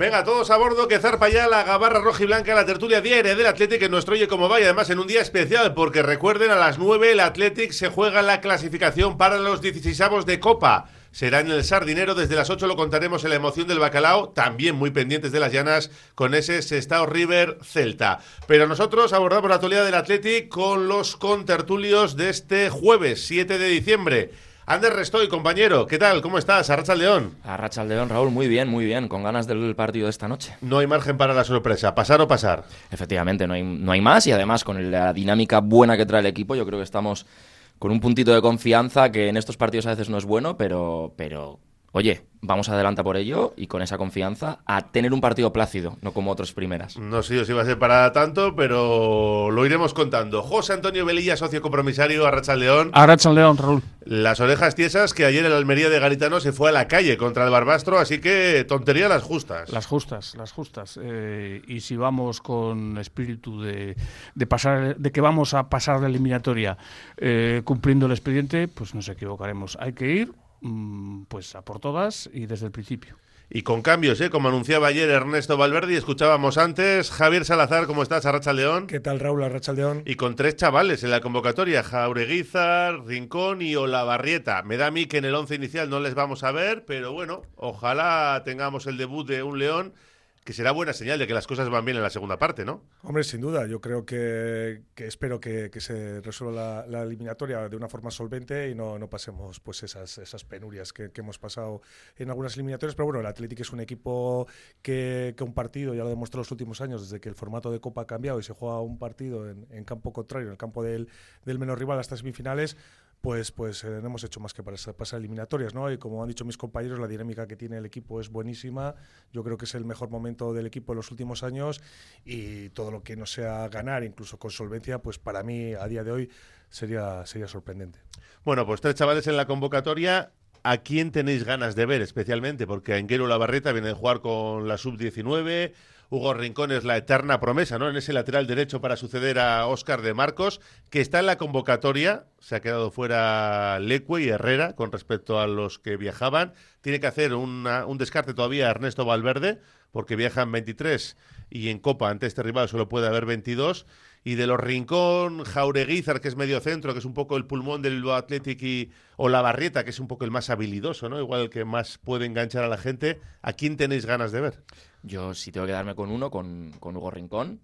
Venga, todos a bordo, que zarpa ya la gabarra roja y blanca, la tertulia diaria del Athletic en nuestro Oye Como Vaya, además en un día especial, porque recuerden, a las 9 el Athletic se juega la clasificación para los 16avos de Copa. Será en el Sardinero, desde las 8 lo contaremos en la emoción del bacalao, también muy pendientes de las llanas con ese Sestao River Celta. Pero nosotros abordamos la actualidad del Athletic con los contertulios de este jueves 7 de diciembre. Ander Restoy, compañero, ¿qué tal? ¿Cómo estás? Arracha León. Arracha León, Raúl, muy bien, muy bien, con ganas del partido de esta noche. No hay margen para la sorpresa, pasar o pasar. Efectivamente, no hay, no hay más y además con la dinámica buena que trae el equipo, yo creo que estamos con un puntito de confianza que en estos partidos a veces no es bueno, pero, pero oye, vamos adelante por ello y con esa confianza a tener un partido plácido, no como otros primeras. No sé si va a ser para tanto, pero lo iremos contando. José Antonio Velilla, socio compromisario, Arracha León. Arracha León, Raúl. Las orejas tiesas que ayer el Almería de Garitano se fue a la calle contra el Barbastro, así que tontería las justas. Las justas, las justas. Eh, y si vamos con espíritu de, de, pasar, de que vamos a pasar la eliminatoria eh, cumpliendo el expediente, pues nos equivocaremos. Hay que ir pues a por todas y desde el principio. Y con cambios, ¿eh? como anunciaba ayer Ernesto Valverde y escuchábamos antes. Javier Salazar, ¿cómo estás? Arracha León. ¿Qué tal, Raúl? Arracha León. Y con tres chavales en la convocatoria: Jaureguizar, Rincón y Olavarrieta. Me da a mí que en el once inicial no les vamos a ver, pero bueno, ojalá tengamos el debut de un León que será buena señal de que las cosas van bien en la segunda parte, ¿no? Hombre, sin duda. Yo creo que, espero que, se resuelva la, eliminatoria de una forma solvente y no, pasemos pues esas, esas penurias que, hemos pasado en algunas eliminatorias. Pero bueno, el Atlético es un equipo que, un partido, ya lo demostró los últimos años, desde que el formato de Copa ha cambiado y se juega un partido en, campo contrario, en el campo del, del menor rival hasta semifinales, pues, pues eh, no hemos hecho más que para pasar eliminatorias, ¿no? Y como han dicho mis compañeros, la dinámica que tiene el equipo es buenísima. Yo creo que es el mejor momento del equipo en los últimos años y todo lo que no sea ganar, incluso con solvencia, pues para mí a día de hoy sería, sería sorprendente. Bueno, pues tres chavales en la convocatoria. ¿A quién tenéis ganas de ver especialmente? Porque Enguero Lavarreta viene de jugar con la sub-19, Hugo Rincón es la eterna promesa, ¿no? En ese lateral derecho para suceder a Óscar de Marcos, que está en la convocatoria. Se ha quedado fuera Lecue y Herrera con respecto a los que viajaban. Tiene que hacer un descarte todavía Ernesto Valverde, porque viajan 23 y en Copa ante este rival solo puede haber 22 y de los Rincón, Jaureguizar, que es medio centro, que es un poco el pulmón del Bilbao Athletic, y Olavarrieta, que es un poco el más habilidoso, ¿no? Igual el que más puede enganchar a la gente. ¿A quién tenéis ganas de ver? Yo sí tengo que darme con uno, con, con Hugo Rincón.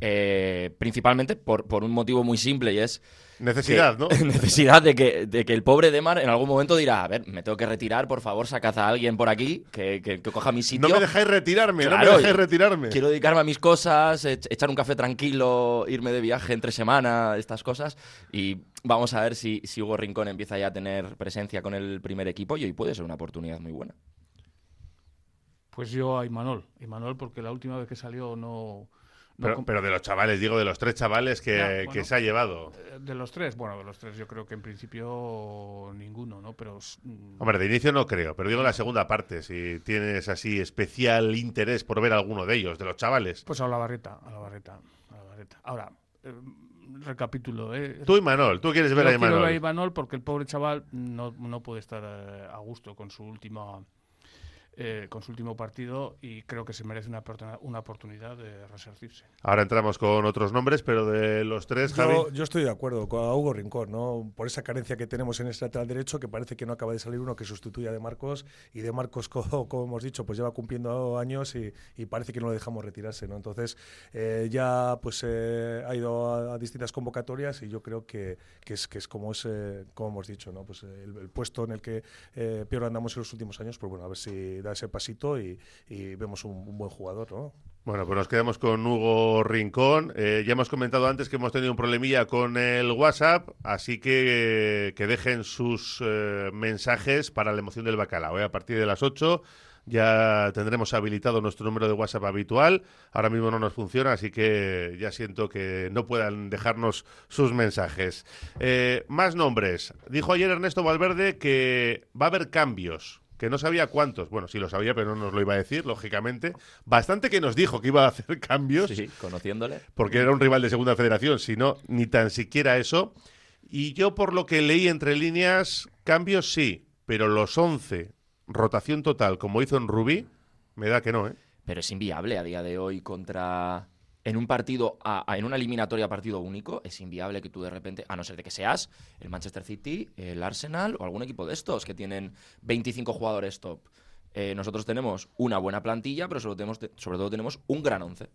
Eh, principalmente por, por un motivo muy simple y es Necesidad, ¿no? Necesidad de que, de que el pobre Demar en algún momento dirá, a ver, me tengo que retirar, por favor, sacad a alguien por aquí que, que, coja mi sitio. No me dejáis retirarme, no me dejáis retirarme. Quiero dedicarme a mis cosas, echar un café tranquilo, irme de viaje entre semana, estas cosas. Y vamos a ver si, si Hugo Rincón empieza ya a tener presencia con el primer equipo y hoy puede ser una oportunidad muy buena. Pues yo a Imanol, Imanol porque la última vez que salió no pero, de los chavales, digo, de los tres chavales que, se ha llevado. Eh, de los tres, bueno, de los tres yo creo que en principio ninguno, ¿no? Pero... Mm, Hombre, de inicio no creo, pero digo la segunda parte, si tienes así especial interés por ver alguno de ellos, de los chavales. Pues a la barreta, a la barreta, a la barreta. Ahora, eh, recapitulo, ¿eh? Tú y Manol, tú quieres ver a Imanol. Quiero a Imanol porque el pobre chaval no, no puede estar eh, a gusto con su última eh, con su último partido y creo que se merece una, una oportunidad de resarcirse. Ahora entramos con otros nombres, pero de los tres, yo, Javi. Yo estoy de acuerdo con Hugo Rincón, ¿no? Por esa carencia que tenemos en este lateral derecho, que parece que no acaba de salir uno que sustituya a De Marcos, y De Marcos, como, hemos dicho, pues lleva cumpliendo años y, parece que no lo dejamos retirarse, ¿no? Entonces, eh, ya pues eh, ha ido a, distintas convocatorias y yo creo que, que, es, que es como es, como hemos dicho, ¿no? Pues el, puesto en el que peor andamos en los últimos años, pues bueno, a ver si da ese pasito y, vemos un, buen jugador, ¿no? Bueno, pues nos quedamos con Hugo Rincón. Eh, ya hemos comentado antes que hemos tenido un problemilla con el WhatsApp, así que que dejen sus eh, mensajes para la emoción del bacalao. ¿eh? A partir de las 8 ya tendremos habilitado nuestro número de WhatsApp habitual. Ahora mismo no nos funciona, así que ya siento que no puedan dejarnos sus mensajes. más nombres. Dijo ayer Ernesto Valverde que va a haber cambios que no sabía cuántos. Bueno, sí lo sabía, pero no nos lo iba a decir, lógicamente. Bastante que nos dijo que iba a hacer cambios. Sí, conociéndole. Porque era un rival de segunda federación, si no, ni tan siquiera eso. Y yo, por lo que leí entre líneas, cambios sí, pero los 11, rotación total, como hizo en Rubí, me da que no, ¿eh? pero es inviable a día de hoy contra en un partido, a- a- en una eliminatoria partido único, es inviable que tú de repente, a no ser de que seas el Manchester City, el Arsenal o algún equipo de estos que tienen 25 jugadores top. Eh, nosotros tenemos una buena plantilla, pero sobre, tenemos, sobre todo tenemos un gran once.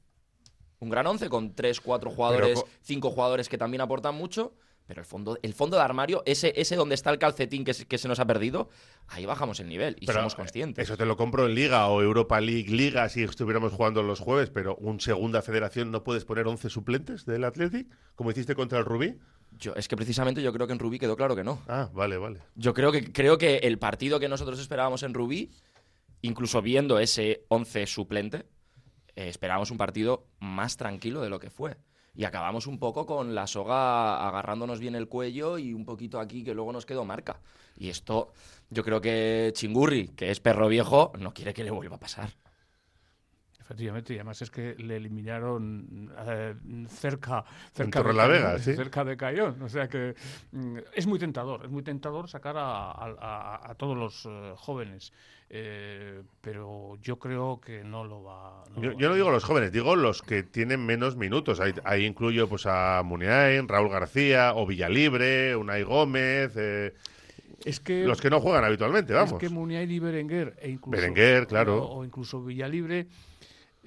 Un gran once con 3, 4 jugadores, co- 5 jugadores que también aportan mucho. Pero el fondo, el fondo de armario, ese, ese donde está el calcetín que se, que se nos ha perdido, ahí bajamos el nivel y Pero, somos conscientes. Eso te lo compro en Liga o Europa League, Liga, si estuviéramos jugando los jueves, pero un segunda federación no puedes poner 11 suplentes del Athletic, como hiciste contra el Rubí. Yo, es que precisamente yo creo que en Rubí quedó claro que no. Ah, vale, vale. Yo creo que, creo que el partido que nosotros esperábamos en Rubí, incluso viendo ese 11 suplente, eh, esperábamos un partido más tranquilo de lo que fue. Y acabamos un poco con la soga agarrándonos bien el cuello y un poquito aquí que luego nos quedó marca. Y esto, yo creo que Chingurri, que es perro viejo, no quiere que le vuelva a pasar. Efectivamente, y además es que le eliminaron eh, cerca, cerca, de Torrelavega, Cayón, sí. cerca de Cayón. O sea que mm, es muy tentador, es muy tentador sacar a, a- a- a todos los eh, jóvenes. Eh, pero yo creo que no lo va. no Yo, lo va yo a no digo los jóvenes, digo los que tienen menos minutos. Ahí, ahí incluyo pues a Muniain, Raúl García, o Villalibre, Unai Gómez, eh, Es que los que no juegan habitualmente, vamos. Es que Muniain y Berenguer, e incluso, Berenguer, claro. o, o incluso Villalibre,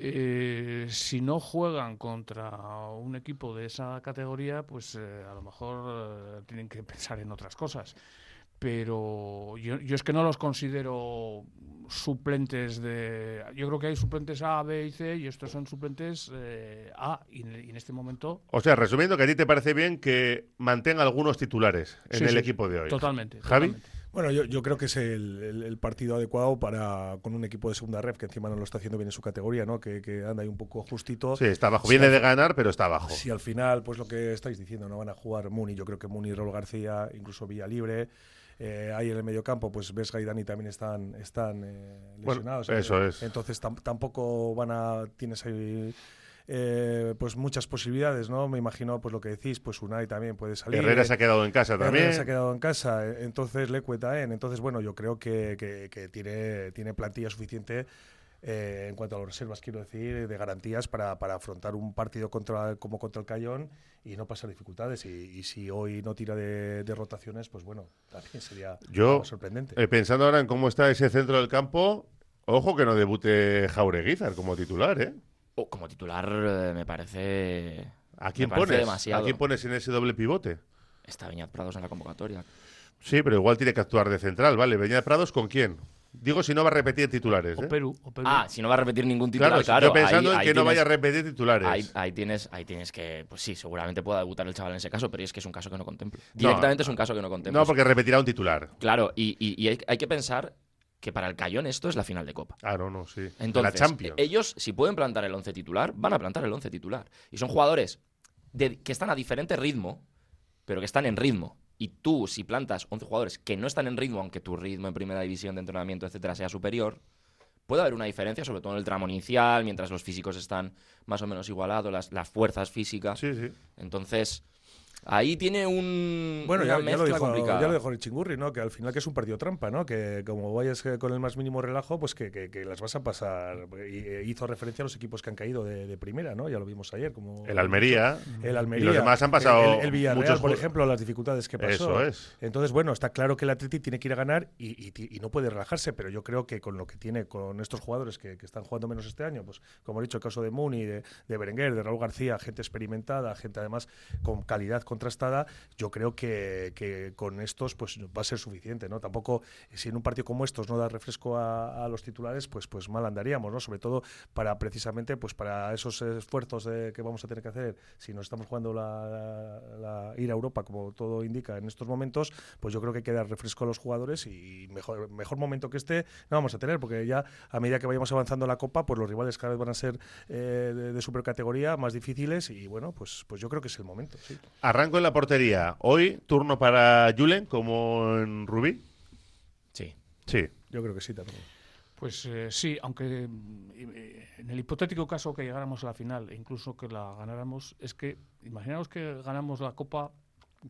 eh, si no juegan contra un equipo de esa categoría, pues eh, a lo mejor eh, tienen que pensar en otras cosas. Pero yo, yo es que no los considero suplentes de... Yo creo que hay suplentes A, B y C y estos son suplentes eh, A y en, y en este momento... O sea, resumiendo, que a ti te parece bien que mantenga algunos titulares en Sí, el sí, equipo de hoy. Totalmente. Javi. totalmente. Bueno, yo, yo creo que es el, el- el partido adecuado para con un equipo de segunda ref que encima no lo está haciendo bien en su categoría, ¿no? Que, que anda ahí un poco justito. Sí, está abajo. Viene al- de ganar, pero está abajo. Si al final, pues lo que estáis diciendo, no van a jugar Muni, yo creo que Muni, Raúl García, incluso Villa Libre. Eh, ahí en el mediocampo, pues Vesga y Dani también están, están eh, Bueno, lesionados. eso Eh, es. Entonces tam- tampoco van a. Tienes ahí. Eh, pues muchas posibilidades, ¿no? Me imagino, pues lo que decís, pues Unai también puede salir. Herrera eh, se ha quedado en casa Herrera también. se ha quedado en casa, eh, entonces le cuenta en. Entonces, bueno, yo creo que, que- que tiene, tiene plantilla suficiente eh, en cuanto a las reservas, quiero decir, de garantías para, para afrontar un partido contra, como contra el Cayón y no pasar dificultades. Y, y si hoy no tira de, de rotaciones, pues bueno, también sería Yo, sorprendente. Eh, pensando ahora en cómo está ese centro del campo, ojo que no debute Jaureguizar como titular, ¿eh? Oh, como titular eh, me parece... ¿A quién me parece pones? demasiado. ¿A quién pones en ese doble pivote? Está Beñat Prados en la convocatoria. Sí, pero igual tiene que actuar de central, ¿vale? Beñat Prados con quién? Digo si no va a repetir titulares, O ¿eh? Perú, o Perú. Ah, si no va a repetir ningún titular, Claro, claro. yo pensando ahí- en ahí que no vaya a repetir titulares. Ahí, ahí tienes, ahí tienes que, pues sí, seguramente pueda debutar el chaval en ese caso, pero es que es un caso que no contemplo. Directamente es un caso que no contemplo. No, porque repetirá un titular. Claro, y, y- y hay, hay que pensar que para el Cayón esto es la final de Copa. Ah, no, sí. Entonces, la Champions. ellos, si pueden plantar el 11 titular, van a plantar el 11 titular. Y son jugadores de- que están a diferente ritmo, pero que están en ritmo. Y tú, si plantas 11 jugadores que no están en ritmo, aunque tu ritmo en primera división de entrenamiento, etcétera, sea superior, puede haber una diferencia, sobre todo en el tramo inicial, mientras los físicos están más o menos igualados, las, las fuerzas físicas. Sí, sí. Entonces, ahí tiene un, Bueno, una ya, ya lo dijo, complicada. ya lo dijo el chingurri, ¿no? Que al final que es un partido trampa, ¿no? Que como vayas con el más mínimo relajo, pues que, que- que las vas a pasar. Y, eh, hizo referencia a los equipos que han caído de, de primera, ¿no? Ya lo vimos ayer. Como El Almería. El Almería. Y los demás han pasado El, el Villarreal, muchos por ejemplo, las dificultades que pasó. Eso es. Entonces, bueno, está claro que el Atleti tiene que ir a ganar y, y ti- y no puede relajarse, pero yo creo que con lo que tiene, con estos jugadores que, que están jugando menos este año, pues como he dicho, el caso de Muni, de, de Berenguer, de Raúl García, gente experimentada, gente además con calidad contrastada, yo creo que, con estos pues va a ser suficiente, ¿no? Tampoco, si en un partido como estos no da refresco a, los titulares, pues, pues mal andaríamos, ¿no? Sobre todo para precisamente pues para esos esfuerzos de- que vamos a tener que hacer si nos estamos jugando la, ir a Europa, como todo indica en estos momentos, pues yo creo que hay que dar refresco a los jugadores y mejor, mejor momento que este no vamos a tener, porque ya a medida que vayamos avanzando la Copa, pues los rivales cada vez van a ser eh, de, de supercategoría, más difíciles y bueno, pues, pues yo creo que es el momento, sí. Arranco en la portería. Hoy, turno para Julen, como en Rubí. Sí. Sí. Yo creo que sí también. Pues eh, sí, aunque mm, eh, en el hipotético caso que llegáramos a la final e incluso que la ganáramos, es que imaginaos que ganamos la Copa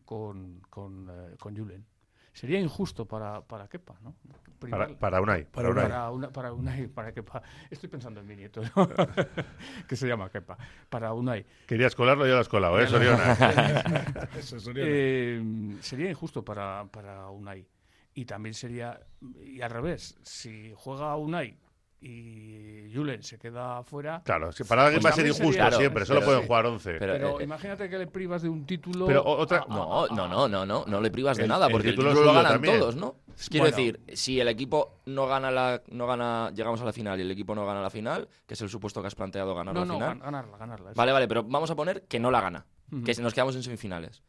con, con, eh, con Julen. Sería injusto para, para Kepa, ¿no? Para, Unai. Para Unai. para una, para Unai, para Kepa. Estoy pensando en mi nieto, ¿no? que se llama Kepa. Para Unai. Querías colarlo, ya lo has colado, ¿eh, Soriona? Eso es Soriano. Eh, sería injusto para, para Unai. Y también sería, y al revés, si juega Unai y Julen se queda fuera, Claro, si para alguien Pues va a ser injusto sería- siempre, solo pueden sí. jugar 11. Pero- pero eh, imagínate que le privas de un título. Pero o- otra- a- a- No, no, no, no, no, no le privas de El- nada, porque el título lo ganan también. todos, ¿no? Quiero Bueno. decir, si el equipo no gana la, no gana, llegamos a la final y el equipo no gana la final, que es el supuesto que has planteado ganar No, la no, final. gan- ganarla, ganarla. eso. Vale, vale, pero vamos a poner que no la gana, que nos quedamos en semifinales.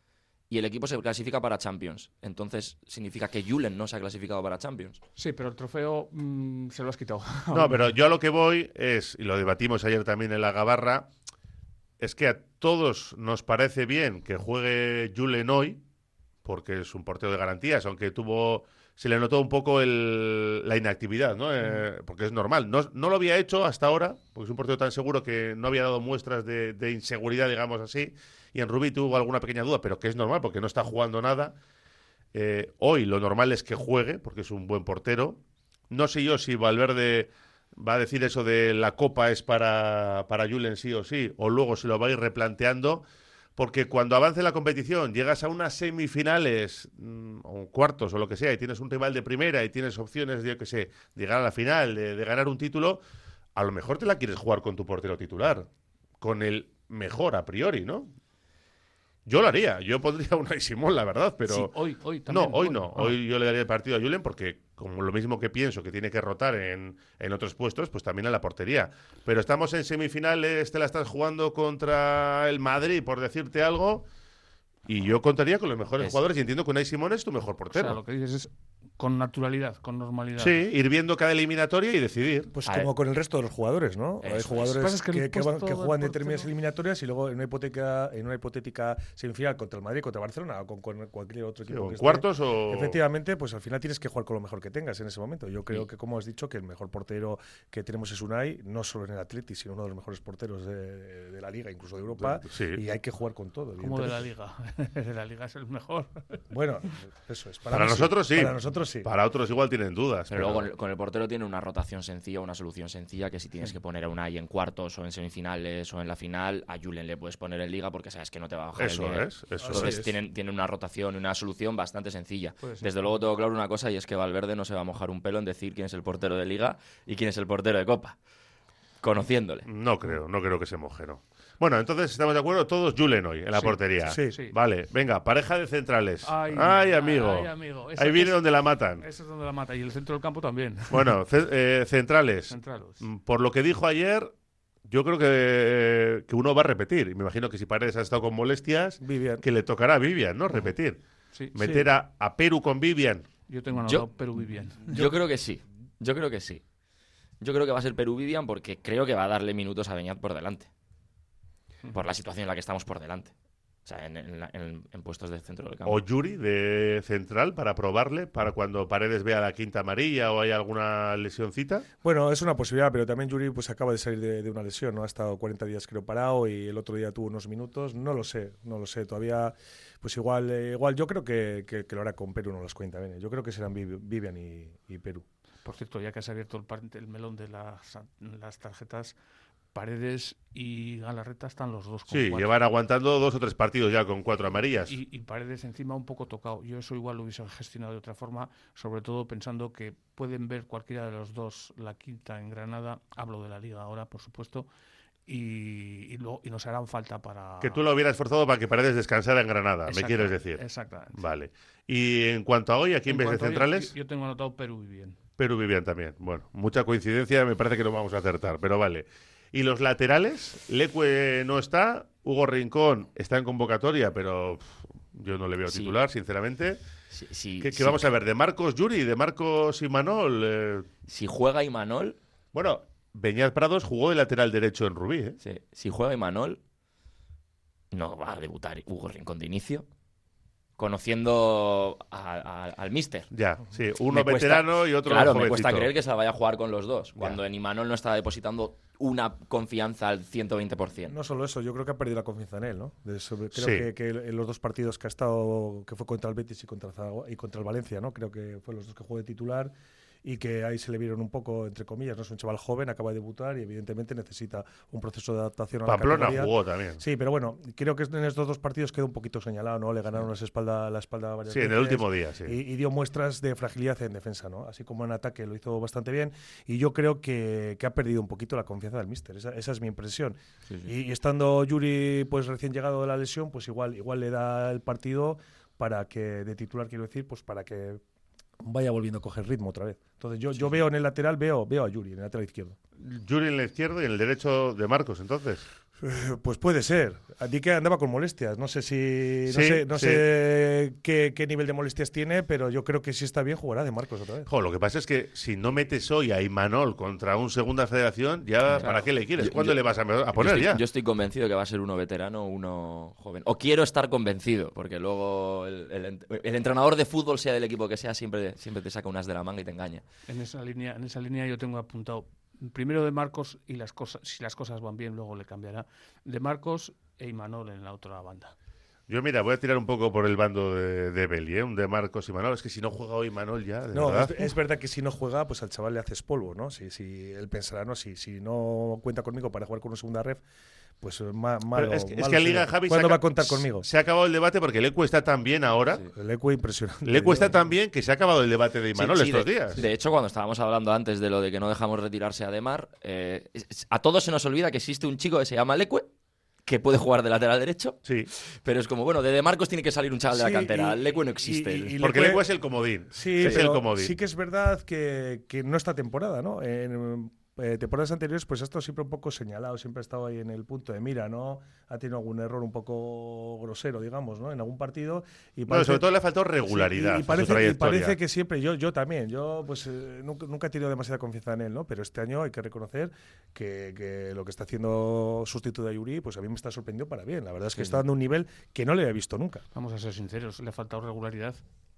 Y el equipo se clasifica para Champions. Entonces significa que Julen no se ha clasificado para Champions. Sí, pero el trofeo mm, se lo has quitado. No, pero yo a lo que voy es, y lo debatimos ayer también en la Gabarra, es que a todos nos parece bien que juegue Julen hoy, porque es un portero de garantías, aunque tuvo, se le notó un poco el- la inactividad, ¿no? Eh, porque es normal. No, no lo había hecho hasta ahora, porque es un portero tan seguro que no había dado muestras de, de inseguridad, digamos así, y en Rubí tuvo alguna pequeña duda, pero que es normal porque no está jugando nada. Eh, hoy lo normal es que juegue, porque es un buen portero. No sé yo si Valverde va a decir eso de la copa es para, para Julen sí o sí, o luego se lo va a ir replanteando, porque cuando avance la competición, llegas a unas semifinales mm, o cuartos o lo que sea, y tienes un rival de primera y tienes opciones de, yo qué sé, de llegar a la final, de, de ganar un título, a lo mejor te la quieres jugar con tu portero titular, con el mejor a priori, ¿no? Yo lo haría, yo pondría una Simón, la verdad, pero... Sí, hoy, hoy No, también. hoy no. Ah. Hoy yo le daría el partido a Julen porque, como lo mismo que pienso que tiene que rotar en, en otros puestos, pues también en la portería. Pero estamos en semifinales, te la estás jugando contra el Madrid, por decirte algo. Y yo contaría con los mejores Es- jugadores y entiendo que Unai Simón es tu mejor O portero. sea, lo que dices es con naturalidad, con normalidad. Sí, ir viendo cada eliminatoria y decidir. Pues A como ver. con el resto de los jugadores, ¿no? Eso Hay es. jugadores Pasa es que el que, que van- que juegan determinadas eliminatorias y luego en una hipotética, en una hipotética semifinal contra el Madrid, contra Barcelona o con, con cualquier otro Sí, equipo. o que esté, cuartos o... Efectivamente, pues al final tienes que jugar con lo mejor que tengas en ese momento. Yo creo Sí. que, como has dicho, que el mejor portero que tenemos es Unai, no solo en el Atleti, sino uno de los mejores porteros de, de la Liga, incluso de Europa. Sí. Y hay que jugar con todo. Como de la liga. de la liga es el mejor. Bueno, eso es. Para mí nosotros sí. Para nosotros sí. Para otros igual tienen dudas. Pero pero- luego con el, con el portero tiene una rotación sencilla, una solución sencilla, que si tienes que poner a Unai en cuartos o en semifinales o en la final, a Julen le puedes poner en liga porque sabes que no te va a bajar Eso el es, eso Entonces es. tienen, tienen una rotación y una solución bastante sencilla. Desde luego tengo claro una cosa y es que Valverde no se va a mojar un pelo en decir quién es el portero de liga y quién es el portero de copa. Conociéndole. No creo, no creo que se moje, no. Bueno, entonces estamos de acuerdo, todos Julen hoy en la Sí, portería. sí, sí. Vale, venga, pareja de centrales. Ay, Ay, amigo. ay, amigo. Ahí viene donde la matan. Eso es donde la mata. Y el centro del campo también. Bueno, ce- eh, centrales. Centralos. Mm, Por lo que dijo ayer, yo creo que, que uno va a repetir. Y me imagino que si Paredes ha estado con molestias, Vivian. que le tocará a Vivian, ¿no? Repetir. Sí, Meter a, a Perú con Vivian. Yo tengo anotado Yo- Perú muy bien. Yo creo que sí. Yo creo que sí. Yo creo que va a ser Perú Vivian porque creo que va a darle minutos a Beñat por delante. Por la situación en la que estamos por delante. O sea, en, en en- en puestos de centro del campo. O Yuri de central para probarle, para cuando Paredes vea la quinta amarilla o hay alguna lesioncita. Bueno, es una posibilidad, pero también Yuri pues acaba de salir de, de una lesión, ¿no? Ha estado 40 días creo parado y el otro día tuvo unos minutos. No lo sé, no lo sé. Todavía, pues igual, eh, igual yo creo que, que- que lo hará con Perú, no las cuenta bien. Yo creo que serán Viv- Vivian y, y Perú. Por cierto, ya que has abierto el, par- el melón de las, las tarjetas, Paredes y Galarreta están los dos con Sí, cuatro. llevan aguantando dos o tres partidos ya con cuatro amarillas. Y, y Paredes encima un poco tocado. Yo eso igual lo hubiese gestionado de otra forma, sobre todo pensando que pueden ver cualquiera de los dos la quinta en Granada. Hablo de la liga ahora, por supuesto. Y, y, lo- y nos harán falta para... Que tú lo hubieras forzado para que Paredes descansara en Granada, me quieres decir. Exactamente. Vale. Y en cuanto a hoy, ¿a quién En ves de centrales? Yo, yo tengo anotado Perú y bien. Perú Vivian también. Bueno, mucha coincidencia, me parece que no vamos a acertar, pero vale. ¿Y los laterales? Leque no está, Hugo Rincón está en convocatoria, pero pff, yo no le veo Sí. titular, sinceramente. Si, si- ¿Qué, vamos a ver? ¿De Marcos Yuri? ¿De Marcos Imanol? Eh, si juega Imanol, bueno, Beñat Prados jugó de lateral derecho en Rubí, ¿eh? sí, si juega Imanol, no va a debutar Hugo Rincón de inicio. Conociendo a- a- al mister. Ya, sí. Uno Me cuesta- veterano y otro Claro, me jovencito. cuesta creer que se la vaya a jugar con los dos, cuando en Imanol no está depositando una confianza al 120%. No solo eso, yo creo que ha perdido la confianza en él, ¿no? De sobre- creo Sí. que, que en los dos partidos que ha estado, que fue contra el Betis y contra, y contra el Valencia, ¿no? Creo que fue los dos que jugó de titular y que ahí se le vieron un poco, entre comillas, ¿no? Es un chaval joven, acaba de debutar y evidentemente necesita un proceso de adaptación a la Pamplona jugó también. Sí, pero bueno, creo que en estos dos partidos quedó un poquito señalado, ¿no? Le ganaron la espalda, la espalda varias Sí, en el último día, sí. Y, y dio muestras de fragilidad en defensa, ¿no? Así como en ataque lo hizo bastante bien. Y yo creo que, que ha perdido un poquito la confianza del míster. Esa, esa es mi impresión. Y, y estando Yuri, pues recién llegado de la lesión, pues igual, igual le da el partido para que, de titular quiero decir, pues para que vaya volviendo a coger ritmo otra vez. Entonces yo, yo veo en el lateral, veo, veo a Yuri, en el lateral izquierdo. Yuri en el izquierdo y en el derecho de Marcos, entonces. Pues puede ser. A ti que andaba con molestias. No sé si. No Sí, sé, no sí. sé qué, qué nivel de molestias tiene, pero yo creo que si está bien jugará de Marcos otra vez. Jo, lo que pasa es que si no metes hoy a Imanol contra un segunda federación, ya ¿para qué le quieres? Yo- ¿Cuándo yo- le vas a, a Yo poner estoy, ya? yo estoy convencido que va a ser uno veterano uno joven. O quiero estar convencido, porque luego el, el entrenador de fútbol, sea del equipo que sea, siempre, siempre te saca unas de la manga y te engaña. En esa línea, en esa línea yo tengo apuntado primero de Marcos y las cosas, si las cosas van bien, luego le cambiará. De Marcos e Imanol en la otra banda. Yo, mira, voy a tirar un poco por el bando de, de Beli, ¿eh? un de Marcos y Manol. Es que si no juega hoy Manol ya, de No, verdad. es, es verdad que si no juega, pues al chaval le haces polvo, ¿no? Si, si él pensará, no, si, si no cuenta conmigo para jugar con una segunda ref, pues eh, ma- malo. Pero es, que- es malo que en sería. Liga Javi se ¿Cuándo ha va a contar conmigo? Se ha acabado el debate porque le cuesta tan bien ahora. El eco impresionante. Le cuesta tan bien que se ha acabado el debate de Imanol Sí, sí, estos de, días. De hecho, cuando estábamos hablando antes de lo de que no dejamos retirarse a Demar, eh, es- es- a todos se nos olvida que existe un chico que se llama Leque, que puede jugar de lateral derecho, Sí, pero es como, bueno, de De Marcos tiene que salir un chaval de Sí, la cantera. y- Leque no y- existe. y- y porque Leque- es el comodín. Sí, es el comodín. sí que es verdad que, que no esta temporada, ¿no? En eh, temporadas anteriores, pues ha estado siempre un poco señalado, siempre ha estado ahí en el punto de mira, ¿no? Ha tenido algún error un poco grosero, digamos, ¿no? En algún partido. Y No, sobre todo le ha faltado Sí, regularidad y, y a su parece, y parece que siempre, yo, yo también, yo pues eh, nunca, nunca he tenido demasiada confianza en él, ¿no? Pero este año hay que reconocer que, que lo que está haciendo sustituto de Yuri, pues a mí me está sorprendiendo para bien. La verdad es que está dando un nivel que no le he visto nunca. Vamos a ser sinceros, le ha faltado regularidad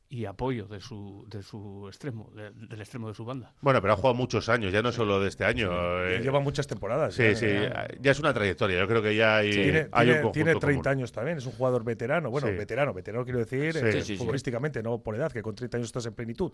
y apoyo de su, de su extremo, de- del extremo de su banda. Bueno, pero ha jugado muchos años, ya no solo de este año. eh, Lleva muchas temporadas. sí, ya, sí, ya. ya es una trayectoria. Yo creo que ya hay, Tiene, hay tiene- un tiene conjunto 30 común. años también, es un jugador veterano. Bueno, Sí. veterano, veterano quiero decir, Sí. eh, Sí, sí, sí. futbolísticamente, no por edad, que con 30 años estás en plenitud.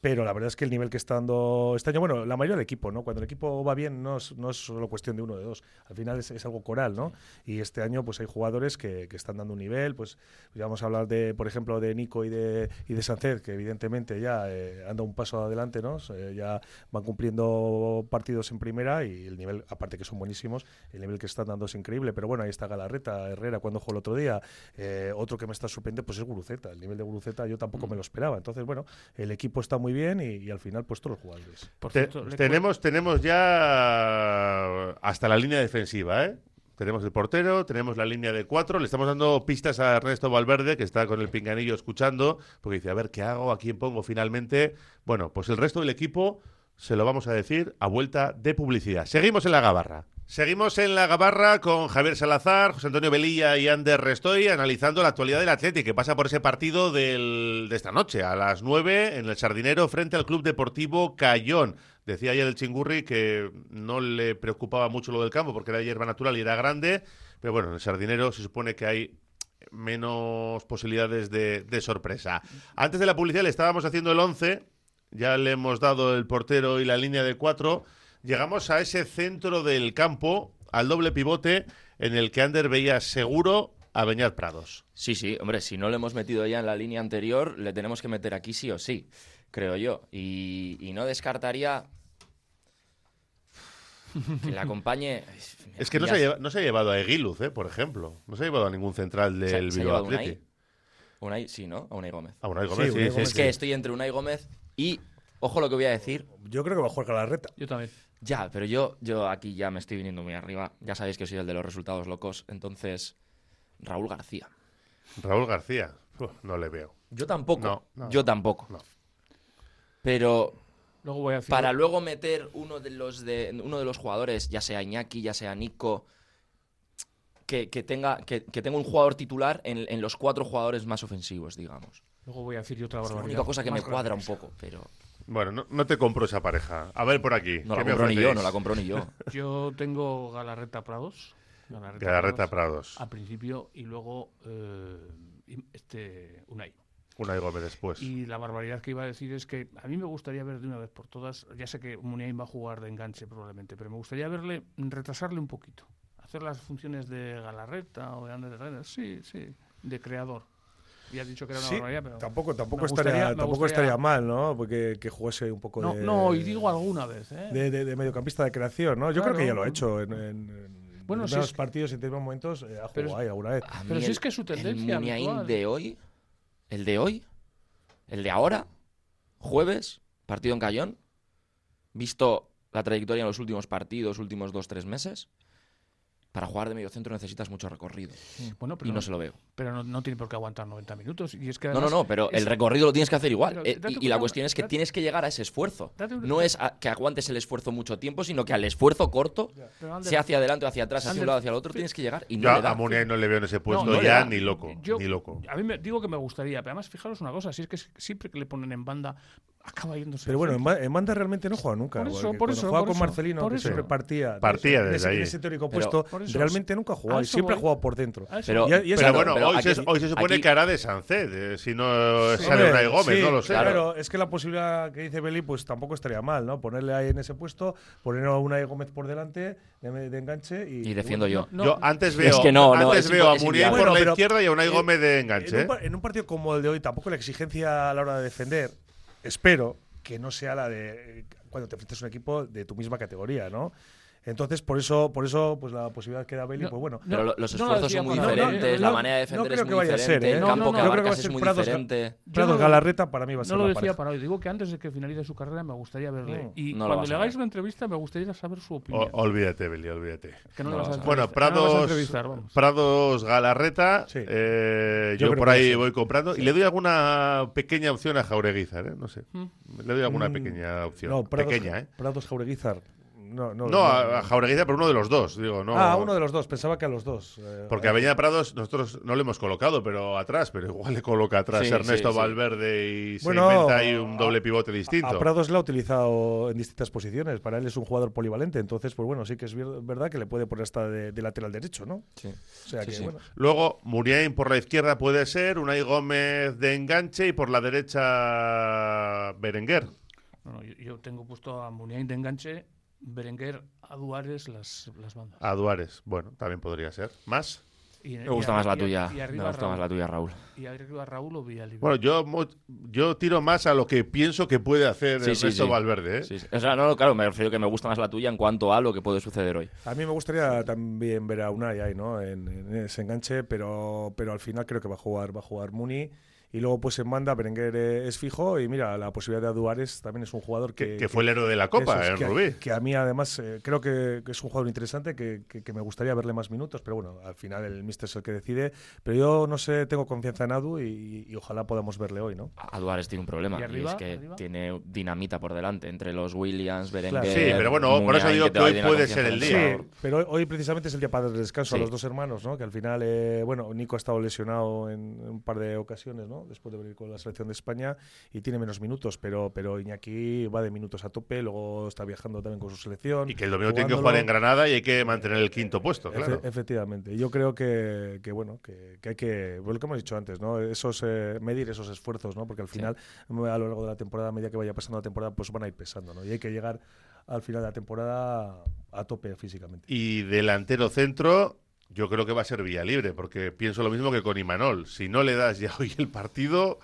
Pero la verdad es que el nivel que está dando este año, bueno, la mayoría del equipo, ¿no? Cuando el equipo va bien, no es, no es solo cuestión de uno o de dos. Al final es, es algo coral, ¿no? Y este año, pues hay jugadores que, que están dando un nivel, pues ya vamos a hablar de, por ejemplo, de Nico y de, y de Sánchez, que evidentemente ya eh, anda un paso adelante, ¿no? Eh, ya van cumpliendo partidos en primera y el nivel, aparte que son buenísimos, el nivel que están dando es increíble. Pero bueno, ahí está Galarreta, Herrera cuando jugó el otro día. Eh, otro que me está sorprendiendo pues es Guruceta. El nivel de Guruceta yo tampoco me lo esperaba. Entonces, bueno, el equipo está muy bien y, y al final, pues todos los jugadores. Por Te- cierto, le- tenemos, tenemos ya hasta la línea defensiva, ¿eh? Tenemos el portero, tenemos la línea de cuatro. Le estamos dando pistas a Ernesto Valverde, que está con el pinganillo escuchando, porque dice, a ver, ¿qué hago? ¿A quién pongo finalmente? Bueno, pues el resto del equipo se lo vamos a decir a vuelta de publicidad. Seguimos en la gabarra. Seguimos en la gabarra con Javier Salazar, José Antonio Velilla y Ander Restoy analizando la actualidad del Atlético que pasa por ese partido de esta noche a las 9 en el Sardinero frente al Club Deportivo Cayón. Decía ayer el Chingurri que no le preocupaba mucho lo del campo porque era hierba natural y era grande, pero bueno, en el Sardinero se supone que hay menos posibilidades de, sorpresa. Antes de la publicidad le estábamos haciendo el 11, ya le hemos dado el portero y la línea de 4. Llegamos a ese centro del campo, al doble pivote, en el que Ander veía seguro a Beñat Prados. Sí, sí, hombre, si no le hemos metido ya en la línea anterior, le tenemos que meter aquí sí o sí, creo yo. Y, y no descartaría que le acompañe. Es que no, se ha, lleva- no se ha llevado a Eguiluz, ¿eh? por ejemplo. No se ha llevado a ningún central ¿Se ha- del se llevado Unai? Athletic. Unai, sí, ¿no? A Unai Gómez. A Unai Gómez, Sí, sí, Unai sí, Gómez, Es sí. que estoy entre Unai Gómez y, ojo lo que voy a decir, Yo creo que va a jugar Galarreta. Yo también. ya, pero yo, yo aquí ya me estoy viniendo muy arriba. Ya sabéis que soy el de los resultados locos, entonces Raúl García. Raúl García, uf, no le veo. Yo tampoco. No, no, yo tampoco. no. Pero Luego voy a decir. para luego meter uno de los de uno de los jugadores, ya sea Iñaki, ya sea Nico, que, que tenga, que, que tenga un jugador titular en, en los cuatro jugadores más ofensivos, digamos. Luego voy a decir yo otra Es la barbaridad. única cosa que me cuadra un poco, pero Bueno, no, no te compro esa pareja. A ver por aquí. no ¿qué la me compró ni yo, no la compró ni yo. Yo tengo Galarreta Prados. Galarreta Prados. Al principio y luego eh, este Unai. Una y Gómez después. Y la barbaridad que iba a decir es que a mí me gustaría ver de una vez por todas, ya sé que Muniain va a jugar de enganche probablemente, pero me gustaría verle, retrasarle un poquito. Hacer las funciones de Galarreta o de Ander Herrera, sí, sí, de creador. Ya he dicho que era una Sí, barbaridad, pero... tampoco, tampoco, me estaría, gustaría- tampoco gustaría- estaría mal, ¿no? Porque que jugase un poco No, de. no, y digo alguna vez, ¿eh? de, de- de mediocampista de creación, ¿no? Yo creo que Claro. ya lo ha hecho en, en, en Bueno, si determinados es que- partidos y en determinados momentos eh, ha Pero jugado ahí alguna vez. A Pero si el- es que su El tendencia Muniain habitual. de hoy, el de hoy, el de ahora, jueves, partido en Cayón, visto la trayectoria en los últimos partidos, últimos dos, tres meses, para jugar de medio centro necesitas mucho recorrido. Bueno, pero Y no se lo veo. pero no, no tiene por qué aguantar 90 minutos. Y es que No, no, no, pero es- el recorrido lo tienes que hacer igual. Pero Eh, y, la cuestión es que date- tienes que llegar a ese esfuerzo. No es a- que aguantes el esfuerzo mucho tiempo, sino que al esfuerzo corto, Ander, sea hacia adelante o hacia atrás, hacia un lado o hacia el otro, tienes que llegar y no Yo le a, da. a no le veo en ese puesto no ya da. ni loco. yo- ni loco. A mí me digo que me gustaría, pero además fijaros una cosa, si es que siempre que le ponen en banda acaba yéndose. Pero bueno, en, centro. Ma- en banda realmente no juega nunca. Por eso, por eso, jugaba por con eso, Marcelino, que eso. siempre partía, Partía desde ese, ahí. en ese teórico Pero- puesto, realmente es- nunca ha a jugado. Y siempre ha jugado por dentro. Pero- voy. Y- y es- Pero Claro, bueno, pero hoy, aquí- se, hoy se supone aquí- que hará de Sancet. eh, si no Sí, sale Unai Gómez, sí, no lo sé. Claro, es que la posibilidad que dice Beli, pues tampoco estaría mal, ¿no? Ponerle ahí en ese puesto, poner a Unai Gómez por delante de, de enganche y. Y defiendo yo. No, Yo antes Es veo, que no, no, antes es veo a es inviable. por la pero- izquierda y a Unai eh, Gómez de En enganche. ¿eh? en un partido como el de hoy, tampoco la exigencia a la hora de defender, espero que no sea la de eh, cuando te enfrentas a un equipo de tu misma categoría, ¿no? Entonces, por eso, por eso pues la posibilidad que da Beli, No, pues bueno. Pero No, lo- los no lo esfuerzos son muy diferentes, la manera de no defender creo es que muy vaya a ser, diferente, ¿eh? el No, campo no, que no. Yo creo que va a abarcas ser es muy Prados, diferente. Prados Galarreta para mí va a ser No lo decía pareja. para hoy, digo que antes de que finalice su carrera me gustaría verle. Y cuando le hagáis una entrevista me gustaría saber su O- opinión. olvídate, Beli, olvídate. que. Bueno, entrevistar, no le vas a Prados, entrevistar, vamos. Prados Galarreta, Sí. eh, Yo yo, por ahí sí. voy comprando. Y le doy alguna pequeña opción a Jaureguizar, ¿eh? No sé. Mm. Le doy alguna Mm, pequeña opción. No, Prados, pequeña, ¿eh? Prados Jaureguizar. No, no, No, a, a Jaureguizar, pero uno de los dos, digo, no. Ah, uno de los dos, pensaba que a los dos. eh, Porque a Avenida Prados nosotros no le hemos colocado, pero atrás, pero igual le coloca atrás Sí, Ernesto sí, sí. Valverde y Bueno, se inventa ahí un a- doble pivote distinto. A Prados le ha utilizado en distintas posiciones. Para él es un jugador polivalente. Entonces, pues bueno, sí que es verdad que le puede poner hasta de, de lateral derecho, ¿no? Sí. O sea Sí, que, sí. bueno. Luego, Muriain por la izquierda puede ser, Unai Gómez de enganche y por la derecha Berenguer. No, no, yo, yo tengo puesto a Muniain de enganche, Berenguer, a Duares las, las bandas. A Duárez, bueno, también podría ser. ¿Más? Y- Me gusta más la y- tuya. Me arriba, gusta más Raúl, la tuya, Raúl. y arriba Raúl o Villalibre. Bueno, yo, mo- yo tiro más a lo que pienso que puede hacer Sí, sí, Ernesto sí. Valverde. ¿eh? Sí, sí. O sea, no, no, claro, me refiero que me gusta más la tuya en cuanto a lo que puede suceder hoy. A mí me gustaría también ver a Unai ahí, ¿no? En, en ese enganche, pero, pero al final creo que va a jugar, va a jugar Muni. Y luego, pues en banda, Berenguer eh, es fijo. Y mira, la posibilidad de Duárez también es un jugador que. Que, que fue el héroe de la Copa es, en que, Rubí. que a mí, además, eh, creo que, que es un jugador interesante, que, que- que me gustaría verle más minutos. Pero bueno, al final el míster es el que decide. Pero yo no sé, tengo confianza en Adu y, y ojalá podamos verle hoy, ¿no? A Duárez tiene un problema. ¿Y Y, arriba? es que ¿Arriba? tiene dinamita por delante entre los Williams, Berenguer. Claro. Sí, pero bueno, por eso digo que a hoy puede ser el día. jugador. pero hoy, hoy precisamente es el día para dar descanso a Sí. los dos hermanos, ¿no? Que al final, eh, bueno, Nico ha estado lesionado en un par de ocasiones, ¿no? Después de venir con la selección de España y tiene menos minutos, pero, pero Iñaki va de minutos a tope, luego está viajando también con su selección. Y que el domingo tiene que jugar en Granada y hay que mantener el quinto puesto, Efe- claro. efectivamente. Yo creo que, que, bueno, que, que hay que, pues lo que hemos dicho antes, ¿no? Esos, eh, medir esos esfuerzos, ¿no? Porque al Sí. final, a lo largo de la temporada, a medida que vaya pasando la temporada, pues van a ir pesando, ¿no? Y hay que llegar al final de la temporada a tope físicamente. Y delantero centro, yo creo que va a ser vía libre, porque pienso lo mismo que con Imanol. Si no le das ya hoy el partido,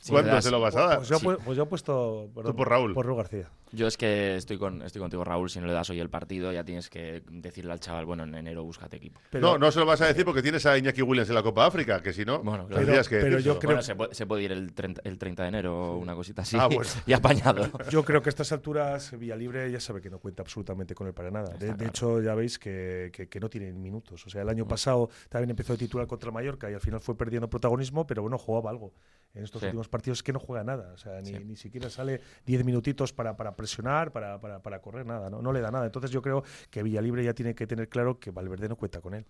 Si ¿cuándo se lo vas a dar? Pues yo, Sí. pu- pues yo he puesto perdón, por Raúl. Por Raúl García. Yo es que estoy, con, estoy contigo, Raúl. Si no le das hoy el partido, ya tienes que decirle al chaval, bueno, en enero búscate equipo. Pero, no, no se lo vas a decir porque tienes a Iñaki Williams en la Copa África, que si no, Bueno, claro. tendrías que Pero- pero yo creo- Bueno, se puede, se puede ir el 30, el 30 de enero o una cosita así. Ah, bueno. y apañado. Yo creo que a estas alturas Villalibre ya sabe que no cuenta absolutamente con él para nada. De, de hecho, ya veis que, que- que no tiene minutos. O sea, el año pasado también empezó de titular contra el Mallorca y al final fue perdiendo protagonismo, pero bueno, jugaba algo. En estos Sí. últimos partidos es que no juega nada. O sea, ni, Sí. ni siquiera sale 10 minutitos para, para presionar, para, para, para correr, nada. ¿no? no le da nada. Entonces yo creo que Villalibre ya tiene que tener claro que Valverde no cuenta con él.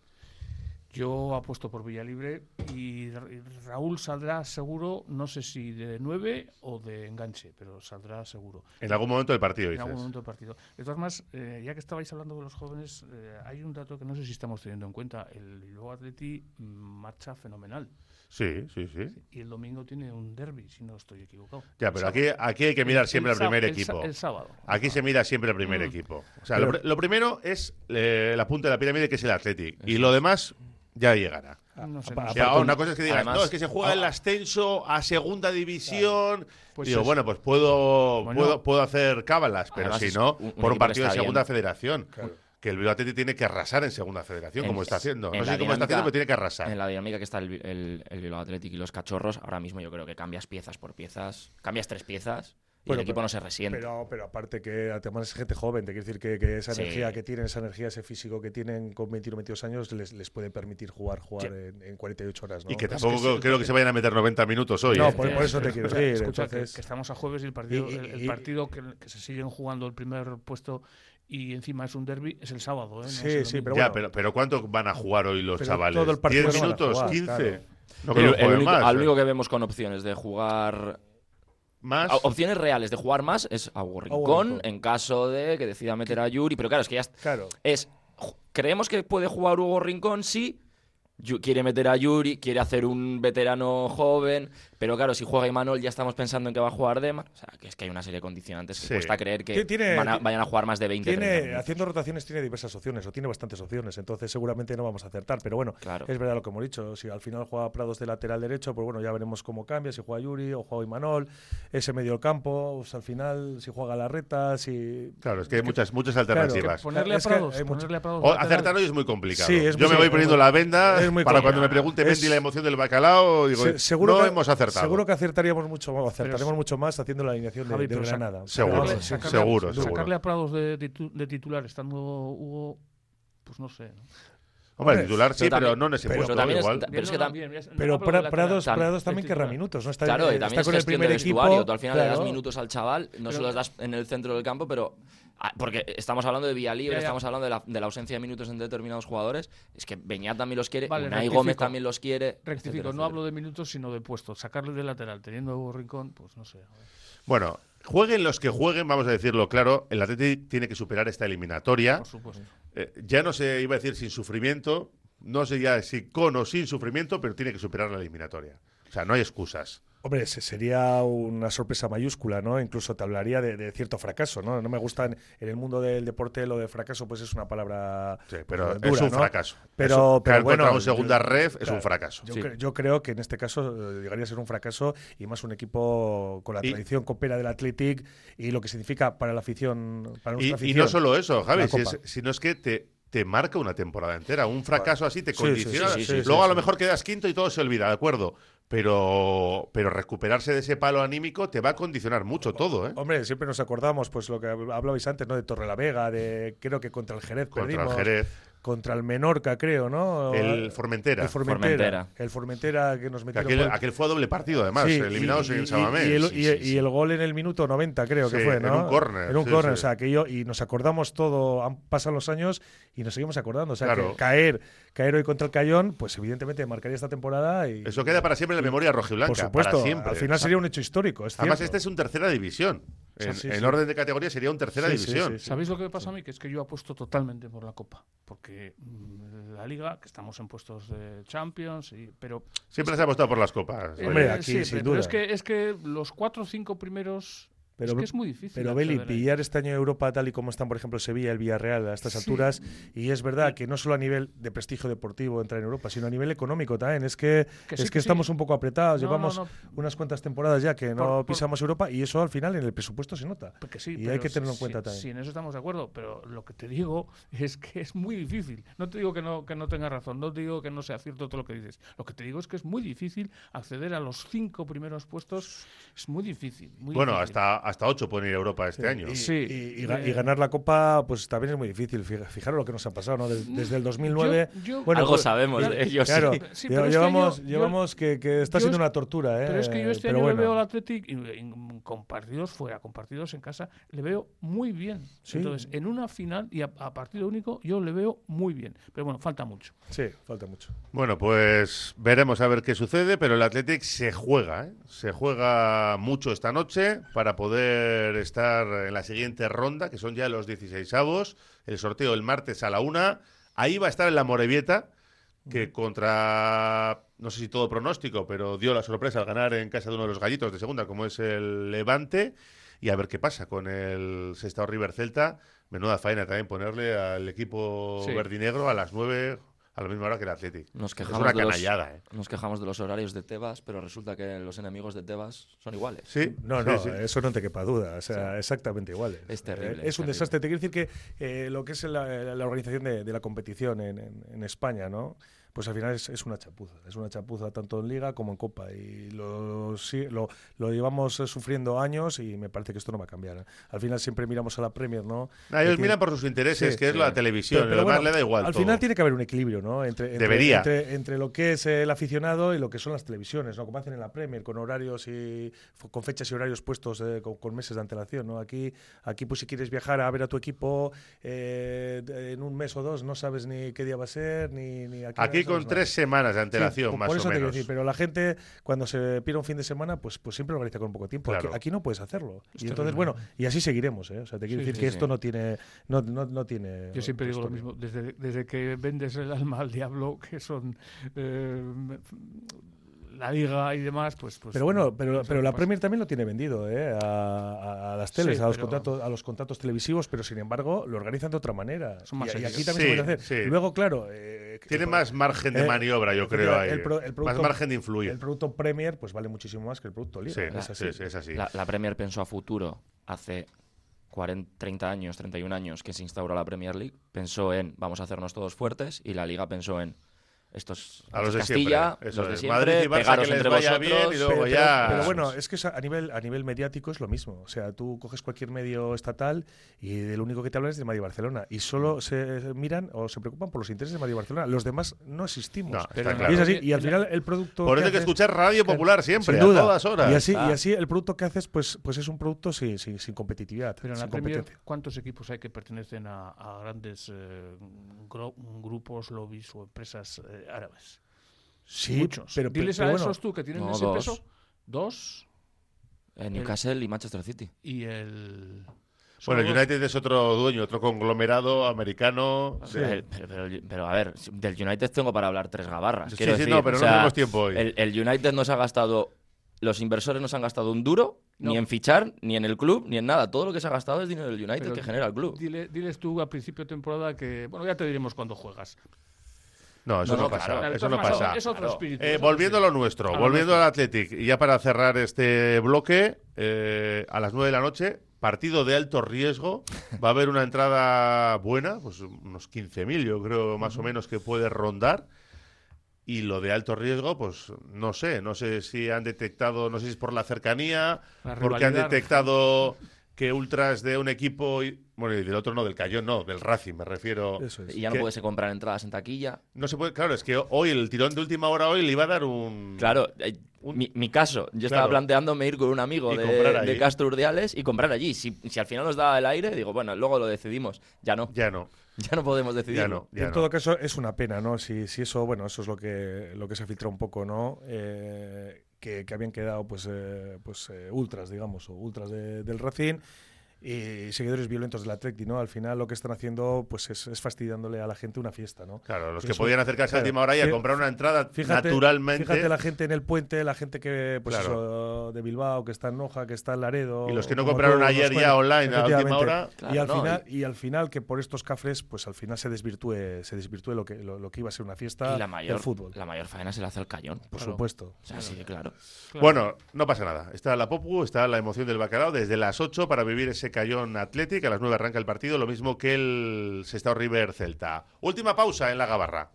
Yo apuesto por Villalibre y Raúl saldrá seguro, no sé si de 9 o de enganche, pero saldrá seguro. En algún momento del partido, En dices. algún momento del partido. De todas formas, eh, ya que estabais hablando de los jóvenes, eh, hay un dato que no sé si estamos teniendo en cuenta. El Bilbao Atleti marcha fenomenal. Sí, sí, sí. Y el domingo tiene un derby, si no estoy equivocado. Ya, pero aquí, aquí hay que mirar El- siempre el al primer el equipo. El sábado. Aquí se mira siempre el primer Mm. equipo. O sea, lo, Pero- pr- lo primero es eh, la punta de la pirámide, que es el Athletic. Y lo demás ya llegará. No sé, ahora, una cosa es que digas, Además- no, es que se juega el ascenso a segunda división. Pues Digo, es- bueno, pues puedo, Bueno. puedo, puedo hacer cábalas, pero si no, un- un por un partido de segunda bien. federación. Que el Bilbao Athletic tiene que arrasar en segunda federación, En- como está haciendo. en No sé cómo está haciendo, pero tiene que arrasar. En la dinámica que está el, el, el Bilbao Athletic y los cachorros, ahora mismo yo creo que cambias piezas por piezas, cambias tres piezas y Bueno, el equipo pero- no se resiente. Pero, pero aparte que además es gente joven, te quiero decir que, que esa Sí. energía que tienen, esa energía, ese físico que tienen con 21 22 años les, les puede permitir jugar jugar Sí. en, en 48 horas. ¿no? Y que tampoco creo que se vayan a meter 90 minutos hoy. No, ¿eh? por- por eso te quiero Escucha, decir, escucha, que- entonces- que, estamos a jueves y el partido, Y- y- el, partido que, que se siguen jugando el primer puesto y encima es un derby es el sábado. ¿eh? No Sí, sí, pero ya, bueno. pero, pero ¿cuánto van a jugar hoy los Pero chavales? todo el partido ¿10 no van a minutos? jugar, ¿15? claro. No creo el, que el jueguen único, más. al ¿eh? único que vemos con opciones de jugar ¿Más? opciones reales de jugar más es a Hugo Rincón, Rincón. en caso de que decida meter a Yuri, pero claro, es que ya Claro. es creemos que puede jugar Hugo Rincón sí Yu- quiere meter a Yuri, quiere hacer un veterano joven, pero claro, si juega Imanol ya estamos pensando en que va a jugar Dema. O sea, que es que hay una serie de condicionantes que Sí. cuesta creer que Tiene- van a- vayan a jugar más de 20 30 Tiene, haciendo rotaciones tiene diversas opciones, o tiene bastantes opciones, entonces seguramente no vamos a acertar. Pero bueno, Claro. es verdad lo que hemos dicho. Si al final juega Prados de lateral derecho, pues bueno, ya veremos cómo cambia, si juega Yuri o juega Imanol, ese medio campo, pues al final si juega Larreta, si... Claro, es que hay muchas, muchas Claro, alternativas. Ponerle a Es que Prados, mucho- ponerle a Prados O acertar hoy es muy complicado. Sí, es Yo muy- me voy es poniendo muy- la venda es para complicado. cuando me pregunte Es- Mendy la emoción del bacalao, digo, Se- seguro no que, hemos acertado. Seguro que acertaríamos mucho, o acertaremos Pero- mucho más haciendo la alineación de, Javi, sa- Granada. Seguro, sacarle- seguro, sacarle seguro. a Prados de, de titular estando Hugo, pues no sé. ¿no? Hombre, Hombre, titular sí, pero pero, también- no en ese pero puesto también es- igual. Pero es que Pero hablo. Prados, Prados también querrá minutos, ¿no? Está, Claro, y también está es con el primer equipo. vestuario. Tú al final le das claro. minutos al chaval, no se Pero- los das en el centro del campo, pero... ah, Porque estamos hablando de vía libre, Ya, ya. estamos hablando de la, de la ausencia de minutos en determinados jugadores. Es que Beñat también los quiere, Vale, rectifico. Gómez también los quiere. Rectifico, etcétera, no hablo etcétera. de minutos, sino de puestos. Sacarle de lateral, teniendo Rincón, pues no sé. a ver. Bueno, jueguen los que jueguen, vamos a decirlo claro, el Atleti tiene que superar esta eliminatoria. Por supuesto. Eh, ya no se iba a decir sin sufrimiento, no sé ya si con o sin sufrimiento, pero tiene que superar la eliminatoria. O sea, no hay excusas. Hombre, se- sería una sorpresa mayúscula, ¿no? Incluso te hablaría de, de cierto fracaso, ¿no? No me gustan en el mundo del deporte lo de fracaso, pues es una palabra Sí, pues, pero dura, es un ¿no? fracaso. Pero, Eso, pero bueno, contra un segunda yo- ref es claro, un fracaso. Yo, Sí. cre- yo creo que en este caso eh, llegaría a ser un fracaso y más un equipo con la Y- tradición copera del Athletic y lo que significa para la afición, para nuestra Y, y afición. no solo eso, Javi, si es- sino es que te, te marca una temporada entera. Un fracaso así te Sí, sí, condiciona. sí, sí, sí, Luego sí, a lo sí. mejor quedas quinto y todo se olvida, de acuerdo. Pero, pero recuperarse de ese palo anímico te va a condicionar mucho todo, ¿eh? Hombre, siempre nos acordamos, pues lo que hab- hablabais antes, ¿no? De Torrelavega, de creo que contra el Jerez Contra perdimos. el Jerez. Contra el Menorca, creo, ¿no? El Formentera. El Formentera. Formentera. El Formentera que nos metieron aquel, por- aquel fue a doble partido, además, Sí, eliminados y, en y- Samamés. y el, Sí, y- sí, y sí. el gol en el minuto 90, creo que fue, en ¿no? un córner, En un sí, córner, sí. o sea, que yo, y nos acordamos todo, han pasado los años y nos seguimos acordando. O sea, Claro. que caer, caer hoy contra el Cayón, pues evidentemente marcaría esta temporada y. Eso queda para siempre en la memoria rojiblanca. por supuesto, para siempre. al final sería un hecho histórico, es Además, este es un tercera división. En, sí, en sí. orden de categoría sería un tercera división. sí, sí. ¿Sabéis lo que me pasa a mí? Que es que yo apuesto totalmente por la Copa. Porque mm, la Liga, que estamos en puestos de Champions, y, pero... Siempre se ha apostado por las copas. eh, Hombre, aquí, sí, sin pero duda. es que, es que los cuatro o cinco primeros... Pero- es que es muy difícil. Pero Beli, pillar este año Europa tal y como están, por ejemplo, Sevilla, el Villarreal a estas Sí. alturas, y es verdad que no solo a nivel de prestigio deportivo entrar en Europa, sino a nivel económico también. Es que, Que es que que estamos un poco apretados, No, llevamos no, no. unas cuantas temporadas ya que no Por- por- pisamos Europa y eso al final en el presupuesto se nota. Porque sí, Y hay que tenerlo en cuenta también. Sí, en eso estamos de acuerdo, pero lo que te digo es que es muy difícil. No te digo que no, que no tengas razón, no te digo que no sea cierto todo lo que dices. Lo que te digo es que es muy difícil acceder a los cinco primeros puestos. Es muy difícil. muy Bueno, difícil. hasta, hasta ocho pueden ir a Europa este año. Y, Sí. y- y ganar la Copa, pues también es muy difícil. Fija- Fijaros lo que nos ha pasado, ¿no? Des- Desde, el 2009. Yo- yo- bueno, Algo pues- sabemos de ellos. Claro, sí. Sí, lle- pero llevamos, llevamos que, que está siendo es- una tortura, ¿eh? Pero es que yo este Pero año bueno. le veo al Athletic y, y con partidos fuera, con partidos en casa, le veo muy bien. Sí. Entonces, en una final y a, a partido único, yo le veo muy bien. Pero bueno, falta mucho. Sí, falta mucho. Bueno, pues veremos a ver qué sucede, pero el Athletic se juega, ¿eh? se juega mucho esta noche para poder estar en la siguiente ronda, que son ya los 16 avos, el sorteo el martes a la una. Ahí va a estar en la Morevieta, que contra, no sé si todo pronóstico, pero dio la sorpresa al ganar en casa de uno de los gallitos de segunda, como es el Levante, y a ver qué pasa con el Sestao River Celta. Menuda faena también ponerle al equipo Sí. verdinegro a las 9 a la misma hora que el Athletic. Nos es quejamos, una de los, canallada, ¿eh? nos quejamos de los horarios de Tebas, pero resulta que los enemigos de Tebas son iguales. Sí, No, no, sí. eso no te quepa duda. O sea, exactamente igual. Es terrible, Eh, es es un terrible. desastre. Te quiero decir que eh, lo que es la, la organización de, de la competición en, en- en España, ¿no? Pues al final es, es una chapuza. Es una chapuza tanto en Liga como en Copa. Y lo, sí, lo, lo llevamos eh, sufriendo años y me parece que esto no va a cambiar. ¿eh? Al final siempre miramos a la Premier, ¿no? Nah, ellos Que miran por sus intereses, Sí, que es sí. la televisión. Pero- pero lo demás bueno, le da igual. Al todo. final tiene que haber un equilibrio, ¿no? Entre, entre, Debería. Entre, entre lo que es el aficionado y lo que son las televisiones, ¿no? Como hacen en la Premier, con horarios y con fechas y horarios puestos eh, con, con meses de antelación, ¿no? Aquí, aquí pues si quieres viajar a ver a tu equipo eh, en un mes o dos, no sabes ni qué día va a ser, ni, ni a qué Aquí con tres semanas de antelación, Sí, más por eso o te quiero menos. decir, pero la gente cuando se pide un fin de semana, pues, pues siempre lo organiza con poco tiempo. Aquí, Claro. aquí no puedes hacerlo. Y entonces, bueno, y así seguiremos, ¿eh? O sea, te quiero Sí, decir sí, que sí. esto no tiene, no, no, no tiene. Yo siempre digo lo mismo, desde, desde que vendes el alma al diablo, que son eh, la liga y demás, pues... pues Pero bueno, pero, eso pero la pasa. Premier también lo tiene vendido ¿eh? a, a- a las teles, Sí, a, los pero- contratos, a los contratos televisivos, pero sin embargo lo organizan de otra manera. Son más y, aquí también Sí, se puede hacer. sí. Y luego, claro. eh, Tiene por- más margen de eh, maniobra, yo creo, ahí. el más margen de influir. El producto Premier pues vale muchísimo más que el producto Liga. Sí, es así. sí, sí, es así. La, la Premier pensó a futuro hace 40, 30 años, 31 años que se instauró la Premier League. Pensó en vamos a hacernos todos fuertes y la Liga pensó en estos A los de Castilla, siempre. Los de siempre, Madrid y Barça pegaros que les entre vaya vosotros. bien y luego Pero, ya- pero bueno, es. que a nivel, a nivel mediático es lo mismo. O sea, tú coges cualquier medio estatal y de lo único que te hablan es de Madrid y Barcelona. Y solo se miran o se preocupan por los intereses de Madrid y Barcelona. Los demás no existimos. No, está Pero claro. Y es así. Y al final el producto. Por eso hay que escuchar Radio Popular siempre, Sin duda. a todas horas. Y así, Ah. y así el producto que haces, pues, pues es un producto sin, sin, sin competitividad. Pero en sin la Premier. ¿cuántos equipos hay que pertenecen a, a grandes eh, gro- grupos, lobbies o empresas eh, árabes? Sí, Muchos. pero, Diles pero a bueno, esos tú que tienen No, ese dos. peso, dos Eh, Newcastle y Manchester City. y el... Bueno, el dos. United es otro dueño, otro conglomerado americano. Sí. Pero, pero- pero, a ver, del United tengo para hablar tres gabarras. Sí, quiero sí, decir. no, pero O no tenemos tiempo hoy. El, el United no se ha gastado. Los inversores no se han gastado un duro, ni en fichar, ni en el club, ni en nada. Todo lo que se ha gastado es dinero del United Pero que genera el club. Dile- diles tú a principio de temporada que... Bueno, ya te diremos cuando juegas. No, eso No, no, no, pasa. claro. Eso no pasa. Es otro Claro. espíritu. Eh, es volviendo a lo nuestro, A lo volviendo nuestro. al Athletic, y ya para cerrar este bloque, eh, a las 9 de la noche, partido de alto riesgo, va a haber una entrada buena, pues unos 15.000 yo creo más o menos que puede rondar, y lo de alto riesgo, pues no sé, no sé si han detectado, no sé si es por la cercanía, La porque han detectado que ultras de un equipo, y, bueno, y del otro no, del Cayón no, del Racing me refiero. Eso es. Y ya no que- puedes comprar entradas en taquilla. No se puede, claro, es que hoy el tirón de última hora hoy le iba a dar un... Claro, eh, Un- mi, mi caso, yo estaba Claro. planteándome ir con un amigo de, de Castro Urdiales y comprar allí. Si, si al final nos da el aire, digo, bueno, luego lo decidimos. Ya no, Ya no, ya no podemos decidir. ya no, ya en no. todo caso, es una pena, ¿no? Si, si eso, bueno, eso es lo que, lo que se filtra un poco, ¿no? Eh, que, que habían quedado, pues, eh, pues eh, ultras, digamos, o ultras de- del Racing y seguidores violentos del Atleti, ¿no? Al final lo que están haciendo, pues, es, es fastidiándole a la gente una fiesta, ¿no? Claro, los Eso- que podían acercarse a claro. última hora y a comprar una entrada Fíjate, naturalmente. fíjate la gente en el puente, la gente que, pues Claro. eso, de Bilbao, que está en Noja, que está en Laredo. Y los que no compraron todos ayer ya online a última hora. y, al no, final, y al final que por estos cafres, pues al final se desvirtúe, se desvirtúe lo que, lo, lo que iba a ser una fiesta Y la mayor, del fútbol. la mayor faena se la hace al Cayón. Por Claro. supuesto. O sea, sí, claro. Claro. Bueno, no pasa nada. Está la Popu, está la emoción del bacalao desde las 8 para vivir ese Cayón Athletic. A las 9 arranca el partido, lo mismo que el Sestao River Celta. Última pausa en la Gabarra.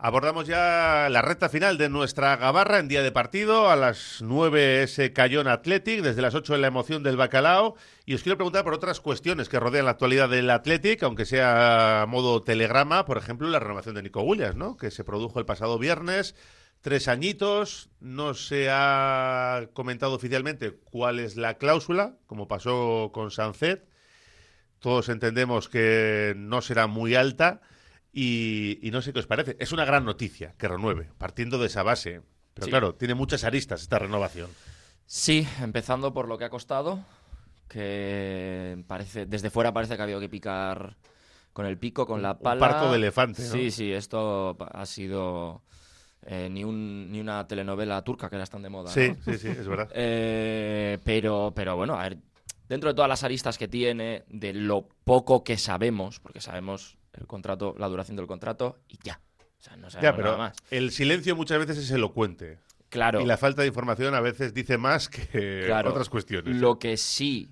Abordamos ya la recta final de nuestra gabarra en día de partido. A las 9 ese Cayón Athletic, desde las 8 en la emoción del bacalao. Y os quiero preguntar por otras cuestiones que rodean la actualidad del Athletic, aunque sea a modo telegrama, por ejemplo, la renovación de Nico Williams, ¿no? que se produjo el pasado viernes. Tres añitos, no se ha comentado oficialmente cuál es la cláusula, como pasó con Sancet. Todos entendemos que no será muy alta. Y, y no sé qué os parece. Es una gran noticia que renueve, partiendo de esa base. Pero Sí. claro, tiene muchas aristas esta renovación. Sí, empezando por lo que ha costado, que parece desde fuera parece que ha habido que picar con el pico, con la un pala. parto de elefante, ¿no? Sí, sí, esto ha sido eh, ni, un, ni una telenovela turca que era tan de moda. Sí, ¿no? sí, sí, es verdad. Eh, pero, pero bueno, a ver, dentro de todas las aristas que tiene, de lo poco que sabemos, porque sabemos el contrato, la duración del contrato y ya. O sea, no sabemos Ya, pero nada más. el silencio muchas veces es elocuente. Claro. Y la falta de información a veces dice más que Claro, otras cuestiones. Lo que sí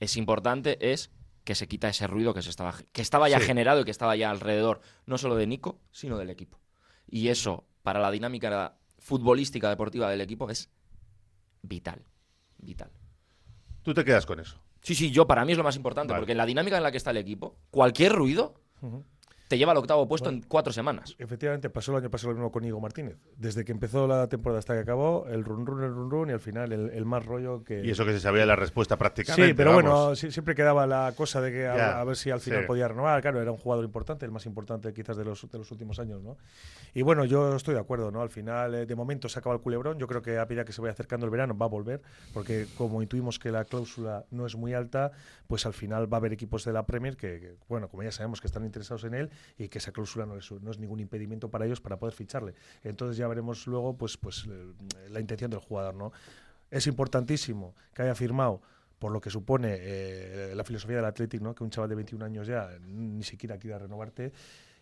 es importante es que se quita ese ruido que se estaba que estaba ya Sí. generado y que estaba ya alrededor no solo de Nico, sino del equipo. Y eso para la dinámica futbolística deportiva del equipo es vital, vital. Tú te quedas con eso. Sí, sí, yo para mí es lo más importante, Vale. porque en la dinámica en la que está el equipo, cualquier ruido. Te lleva al octavo puesto en cuatro semanas. Efectivamente, pasó el año pasado lo mismo con Igo Martínez. Desde que empezó la temporada hasta que acabó, el run run, el run run y al final el, el más rollo que. Y eso que se sabía la respuesta prácticamente. Sí, pero vamos. bueno, siempre quedaba la cosa de que a, Ya, a ver si al final sí. podía renovar. Claro, era un jugador importante, el más importante quizás de los, de los últimos años, ¿no? Y bueno, yo estoy de acuerdo, ¿no? Al final, eh, de momento se acaba el culebrón. Yo creo que a medida que se vaya acercando el verano va a volver, porque como intuimos que la cláusula no es muy alta, pues al final va a haber equipos de la Premier que, que, bueno, como ya sabemos, que están interesados en él y que esa cláusula no es, no es ningún impedimento para ellos para poder ficharle. Entonces ya veremos luego, pues, pues eh, la intención del jugador, ¿no? Es importantísimo que haya firmado por lo que supone eh, la filosofía del Athletic, ¿no? que un chaval de 21 años ya ni siquiera quiera renovarte,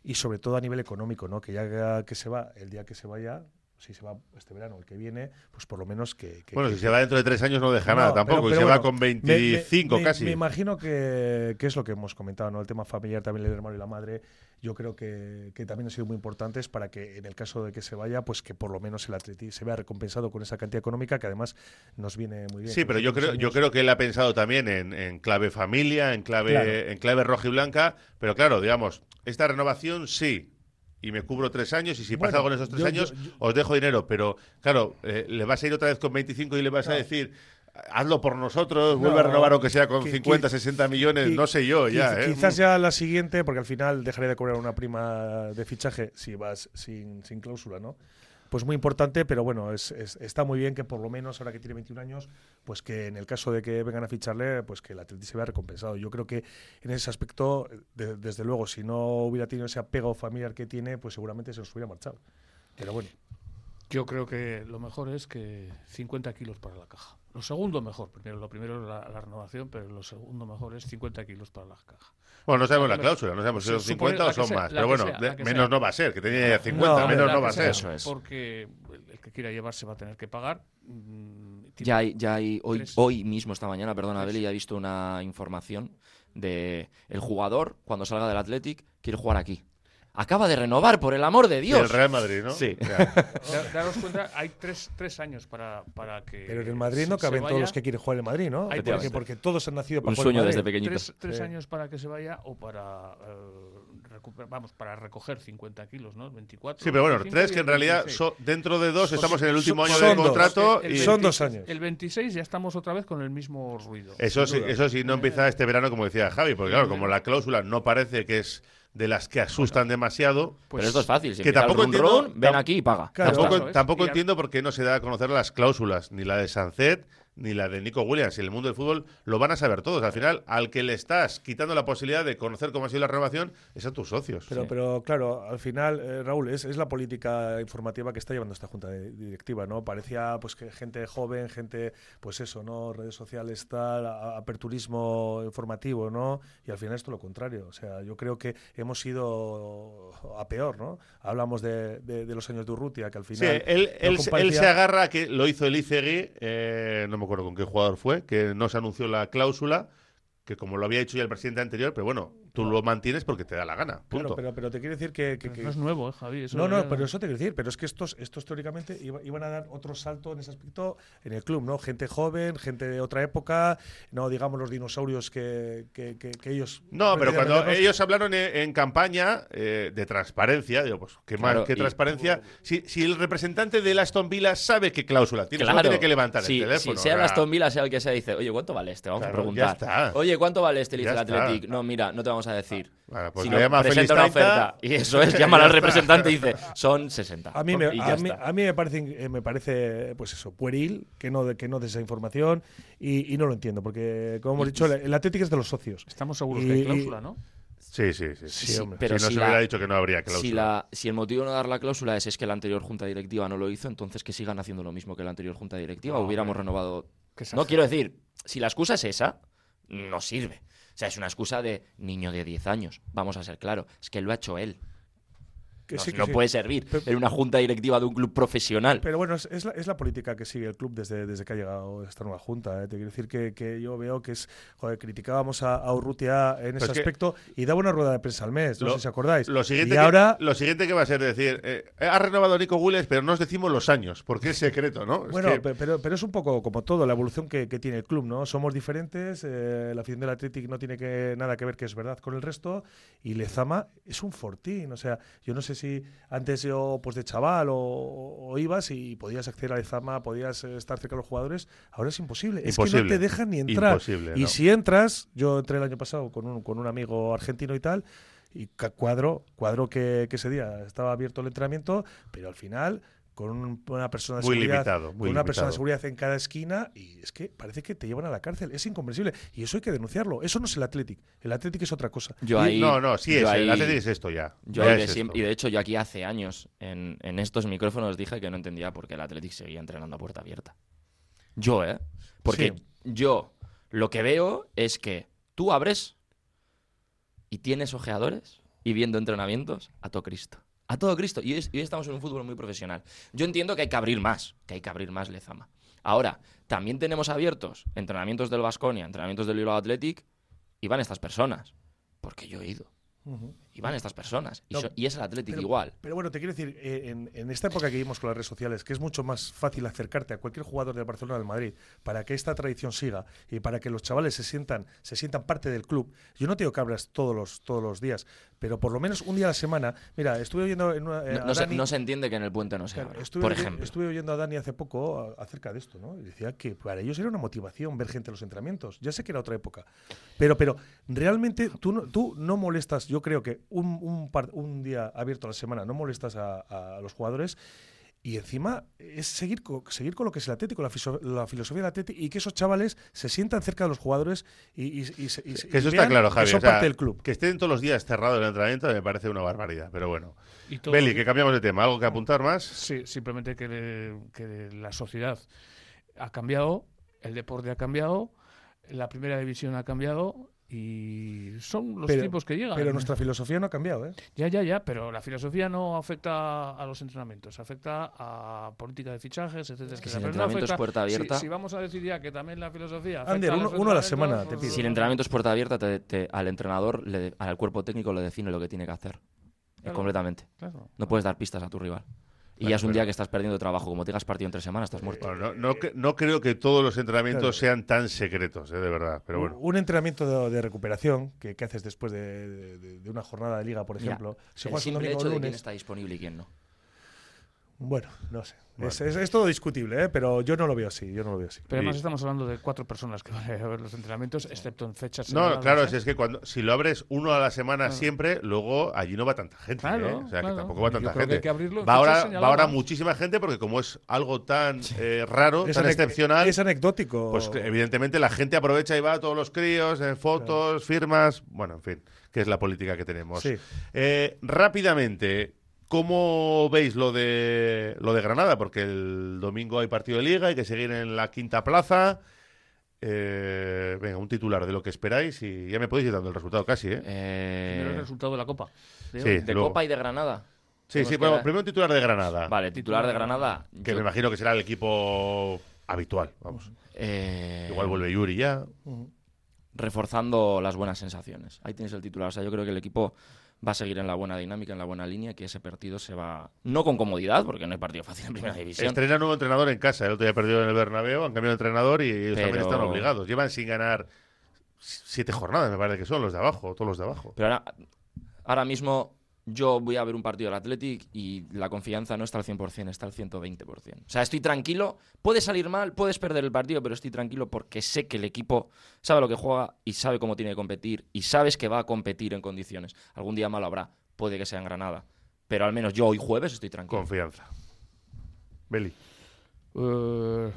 y sobre todo a nivel económico, ¿no? que ya que se va, el día que se vaya, si se va este verano, el que viene, pues por lo menos que... que- Bueno, que- si se va dentro de tres años no deja No, nada tampoco. y pero se va con me- me- 25 me- casi. Me imagino que, que es lo que hemos comentado, ¿no? El tema familiar, también el hermano y la madre, yo creo que, que también han sido muy importantes para que en el caso de que se vaya, pues que por lo menos el Atleti se vea recompensado con esa cantidad económica que además nos viene muy bien. Sí, pero yo los creo, yo creo que él ha pensado también en, en clave familia, en clave, Claro. en clave roja y blanca. Pero claro, digamos, esta renovación sí. Y me cubro tres años y si pasa algo en esos tres yo- años, yo- yo- os dejo dinero. Pero claro, eh, le vas a ir otra vez con 25 y le vas a decir, hazlo por nosotros, No, vuelve a renovar aunque sea con qui- 50, qui- 60 millones, no sé yo ya. Quiz- ¿eh? Quizás ya la siguiente, porque al final dejaría de cobrar una prima de fichaje si vas sin, sin cláusula, ¿no? Pues muy importante, pero bueno, es, es- está muy bien que por lo menos ahora que tiene 21 años, pues que en el caso de que vengan a ficharle, pues que el Atleti se vea recompensado. Yo creo que en ese aspecto, de- desde luego, si no hubiera tenido ese apego familiar que tiene, pues seguramente se nos hubiera marchado. Pero bueno, Yo creo que lo mejor es que 50 kilos para la caja. Lo segundo mejor. Primero, lo primero es la, la renovación, pero lo segundo mejor es 50 kilos para la caja. Bueno, no sabemos la cláusula, no sabemos si son supone 50 o son sea- más. Pero bueno, sea, de- menos sea. no va a ser, que tenía 50, No, menos no va a ser. Eso es. Porque el- que quiera llevar se va a tener que pagar. Mm, Ya hay, ya hay hoy, Tres. hoy mismo, esta mañana, perdona. Beli, ya he visto una información de el jugador, cuando salga del Athletic, quiere jugar aquí. Acaba de renovar, por el amor de Sí, Dios. el Real Madrid, ¿no? Sí. Da- daros cuenta, hay tres, tres años para, para que. pero en el Madrid no caben todos los que quieren jugar en Madrid, ¿no? Hay Porque, porque todos han nacido para Un jugar en sueño Madrid. desde pequeñito. Tres, tres Sí. años para que se vaya o para eh, recuperar, vamos, para recoger 50 kilos, ¿no? 24. Sí, pero bueno, 25 tres que en el realidad 26. son- dentro de dos estamos en el último son- año del contrato El y Son 26 dos años. El 26 ya estamos otra vez con el mismo ruido. eso sí, eso sí no empieza este verano como decía Javi, porque claro, como la cláusula no parece que es de las que asustan demasiado, Pues pero esto es fácil. Si que tampoco run entiendo- run, ven aquí y paga. Claro. Tampoco, tampoco entiendo por qué no se da a conocer las cláusulas, ni la de Sancet ni la de Nico Williams. En el mundo del fútbol lo van a saber todos. Al final, al que le estás quitando la posibilidad de conocer cómo ha sido la renovación es a tus socios. Pero, Sí. pero claro, al final, eh, Raúl, es, es la política informativa que está llevando esta junta de- directiva, ¿no? Parecía pues que gente joven, gente, pues eso, ¿no? Redes sociales, tal, aperturismo informativo, ¿no? Y al final esto lo contrario. O sea, yo creo que hemos ido a peor, ¿no? Hablamos de, de- de los años de Urrutia, que al Sí, final. él, no él, él se agarra a que lo hizo el Izegui, eh, no me acuerdo con qué jugador fue, que no se anunció la cláusula, que como lo había hecho ya el presidente anterior, pero bueno, Tú lo mantienes porque te da la gana. Punto. Claro, pero, pero te quiero decir que. que- que- No es nuevo, ¿eh, Javi? Eso no, no, pero eso te quiero decir, pero es que estos, estos teóricamente iba- iban a dar otro salto en ese aspecto en el club, ¿no? Gente joven, gente de otra época, no digamos los dinosaurios que, que, que- que ellos. No, pero cuando ellos hablaron en, en campaña eh, de transparencia, digo, pues, ¿qué Claro, y- transparencia? Si, si el representante del Aston Villa sabe qué cláusula tiene, Claro. tiene que levantar Sí, el teléfono. sí, sea el Aston Villa, sea el que sea, dice, oye, ¿cuánto vale este? Vamos Claro, a preguntar. ya está. Oye, ¿cuánto vale este? Le dice el. Athletic. No, mira, no te vamos a decir. Bueno, pues Si le no, llama a presenta una 30. oferta. Y eso es, llaman Ya al representante y dice, son 60. A mí, me, a, mí, está. a mí me parece, eh, me parece, pues eso, pueril que no, de- que no des esa información y, y no lo entiendo, porque, como hemos dicho, el, Atlético es de los socios. Estamos seguros Y- que hay cláusula, ¿no? Sí, sí, sí. Sí, hombre. pero si no si se la- hubiera dicho que no habría cláusula. Si, la, si el motivo de no dar la cláusula es, es que la anterior junta directiva no lo hizo, entonces que sigan haciendo lo mismo que la anterior junta directiva. No, Hubiéramos renovado. No quiero decir, si la excusa es esa, no sirve. Sea, es una excusa de niño de 10 años. Vamos a ser claros. Es que lo ha hecho él. Que no sí, que no sí. puede servir Pero- en una junta directiva de un club profesional. Pero bueno, es, es la, es la política que sigue el club desde, desde que ha llegado esta nueva junta. ¿eh? Te quiero decir que, que yo veo que es. Joder, criticábamos a, a Urrutia en ese es que- aspecto y daba una rueda de prensa al mes, no Lo- sé si acordáis. Lo siguiente, y que, ahora. lo siguiente que va a ser decir, eh, ha renovado Nico Willes, pero no os decimos los años, porque es secreto, ¿no? Es Bueno, que- pe- pero, pero es un poco como todo, la evolución que, que tiene el club, ¿no? Somos diferentes, eh, la afición del Athletic no tiene que, nada que ver, que es verdad, con el resto, y Lezama es un fortín, o sea, yo no sé si antes yo, pues de chaval, o, o ibas y podías acceder a Lezama, podías eh, estar cerca de los jugadores, ahora es imposible, es que no te dejan ni entrar. Imposible, y ¿no? si entras, yo entré el año pasado con un, con un amigo argentino y tal, y cuadro, cuadro que, que ese día estaba abierto el entrenamiento, pero al final con un- una persona de Muy seguridad, limitado, muy con una persona de seguridad en cada esquina y es que parece que te llevan a la cárcel, es incomprensible y eso hay que denunciarlo, eso no es el Athletic, el Athletic es otra cosa. Yo Y- ahí, no, no, sí yo es, ahí- el Athletic es esto ya. yo Ya ahí de es siempre- esto. y de hecho yo aquí hace años en, en estos micrófonos dije que no entendía por qué el Athletic seguía entrenando a puerta abierta. Yo, ¿eh? Porque Sí. yo lo que veo es que tú abres y tienes ojeadores y viendo entrenamientos a todo Cristo. A todo Cristo. Y hoy, estamos en un fútbol muy profesional. Yo entiendo que hay que abrir más, que hay que abrir más Lezama. Ahora, también tenemos abiertos entrenamientos del Vasconia, entrenamientos del Bilbao Athletic, y van estas personas. Porque yo he ido. Y van estas personas. Y, No, so- y es el Athletic pero- igual. Pero bueno, te quiero decir, eh, en, en esta época que vivimos con las redes sociales, que es mucho más fácil acercarte a cualquier jugador del Barcelona o del Madrid para que esta tradición siga y para que los chavales se sientan, se sientan parte del club. Yo no te digo que abras todos los, todos los días, pero por lo menos un día a la semana. Mira, estuve oyendo en una, eh, No, se, Dani- no se entiende que en el puente no se Claro, estuve, por ejemplo. estuve oyendo a Dani hace poco acerca de esto, ¿no? Y decía que para ellos era una motivación ver gente en los entrenamientos. Ya sé que era otra época. Pero, pero realmente tú no, tú no molestas, yo creo que un, un, par- un día abierto a la semana no molestas a, a los jugadores. Y encima es seguir, co- seguir con lo que es el Atlético, la, fiso- la filosofía del Atlético y que esos chavales se sientan cerca de los jugadores y, y- y Que eso y está vean claro, que Javi. son o sea, parte del club. Que estén todos los días cerrados el entrenamiento me parece una barbaridad, pero bueno. Y todo- Beli, que cambiamos de tema. ¿Algo que apuntar más? Sí, simplemente que, le- que la sociedad ha cambiado, el deporte ha cambiado, la primera división ha cambiado y son los Pero- tipos que llegan. Pero nuestra filosofía no ha cambiado, ¿eh? Ya, ya, ya, pero la filosofía no afecta a los entrenamientos, afecta a política de fichajes, etcétera. Es que etcétera. si el no entrenamiento es puerta abierta- Si, vamos a decir ya que también la filosofía. afecta Ander, uno- a la semana, te pido. Si el entrenamiento es puerta abierta, te- te- al entrenador, le- al cuerpo técnico le define lo que tiene que hacer. Eh, Claro. Completamente. Claro. No puedes dar pistas a tu rival. Y Bueno, ya es un día que estás perdiendo trabajo. Como te digas partido en tres semanas, estás muerto. Bueno, no, no, no creo que todos los entrenamientos Claro. sean tan secretos, eh, de verdad. Pero bueno. Un entrenamiento de, de recuperación que, que haces después de, de- de una jornada de liga, por Mira, ejemplo. Si el juegas un simple hecho de quién lunes. está disponible y quién no. Bueno, no sé. Bueno. Es, es- es todo discutible, ¿eh? pero yo no lo veo así. Yo no lo veo así. Pero además Y- estamos hablando de cuatro personas que van a ver los entrenamientos, excepto en fechas. No, claro, ¿eh? si es que cuando si lo abres uno a la semana Claro. siempre, luego allí no va tanta gente. Claro, ¿eh? O sea, claro. que tampoco va Yo tanta creo que gente. hay que va, ahora, va ahora muchísima gente porque como es algo tan eh, raro, Es tan excepcional, Es anecdótico. pues evidentemente la gente aprovecha y va a todos los críos, en fotos, firmas, bueno, en fin, que es la política que tenemos. Sí. Eh, rápidamente, ¿cómo veis lo de lo de Granada? Porque el domingo hay partido de liga, hay que seguir en la quinta plaza. Eh, venga, un titular de lo que esperáis y ya me podéis ir dando el resultado casi, ¿eh? Eh, Primero el resultado de la Copa. De Sí. de luego. Copa y de Granada. Sí, sí, bueno, primero un titular de Granada. Vale, titular de Granada. Que yo- me imagino que será el equipo habitual, vamos. eh, Igual vuelve Yuri ya. Reforzando las buenas sensaciones. Ahí tienes el titular. O sea, yo creo que el equipo va a seguir en la buena dinámica, en la buena línea, que ese partido se va, no con comodidad, porque no hay partido fácil en primera división. Estrena nuevo entrenador en casa. El otro día perdido en el Bernabéu, han cambiado de entrenador y ellos también están obligados. Llevan sin ganar siete jornadas, me parece que son los de abajo, todos los de abajo. Pero ahora, ahora mismo yo voy a ver un partido del Athletic y la confianza no está al 100%, está al 120%. O sea, estoy tranquilo. Puede salir mal, puedes perder el partido, pero estoy tranquilo porque sé que el equipo sabe lo que juega y sabe cómo tiene que competir y sabes que va a competir en condiciones. Algún día malo habrá, puede que sea en Granada. Pero al menos yo hoy jueves estoy tranquilo. Confianza. Beli, Eh,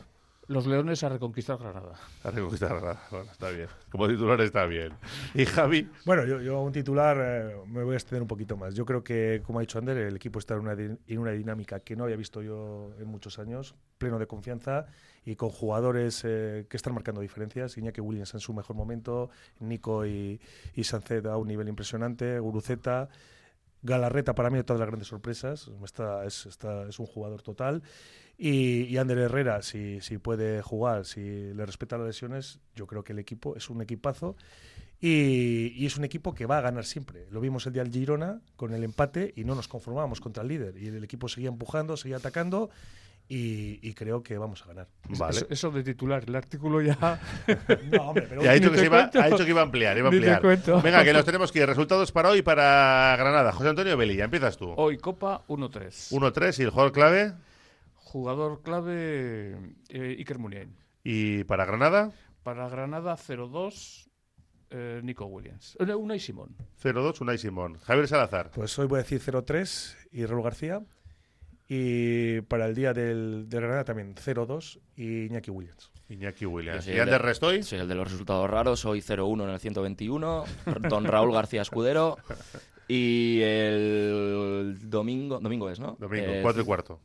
los Leones a reconquistar Granada. a reconquistar Granada. Bueno, está bien. Como titular está bien. Y Javi, Bueno, yo, yo a un titular eh, me voy a extender un poquito más. Yo creo que, como ha dicho Ander, el equipo está en una, en una dinámica que no había visto yo en muchos años, pleno de confianza y con jugadores eh, que están marcando diferencias. Iñaki Williams en su mejor momento, Nico y, y Sancet a un nivel impresionante, Guruceta. Galarreta para mí es todas las grandes sorpresas, está, es, está- es un jugador total. Y, y Ander Herrera, si, si puede jugar, si le respeta las lesiones, yo creo que el equipo es un equipazo. Y, y es un equipo que va a ganar siempre. Lo vimos el día del Girona con el empate y no nos conformábamos contra el líder. Y el equipo seguía empujando, seguía atacando y, y creo que vamos a ganar. vale. Eso, eso de titular, el artículo ya. No, hombre, pero ha dicho, que se iba, cuento. ha dicho que iba a ampliar, iba a ampliar. Venga, que los tenemos que ir. Resultados para hoy para Granada. José Antonio Beli, ya empiezas tú. Hoy Copa 1-3. 1-3 y el jugador clave. Jugador clave eh, Iker Muniain. Y para Granada, Para Granada 0-2 eh, Nico Williams. Eh, Unai Simón. 0-2, Unai Simón. Javier Salazar. pues hoy voy a decir 0-3 y Raúl García. Y para el día del, de Granada también 0-2 y Iñaki Williams. Iñaki Williams. ¿Y el Ander de- Restoy? Soy el de los resultados raros, soy 0-1 en el 121, don Raúl García Escudero. Y el domingo, domingo es, ¿no? Domingo, Eh, 4 y cuarto.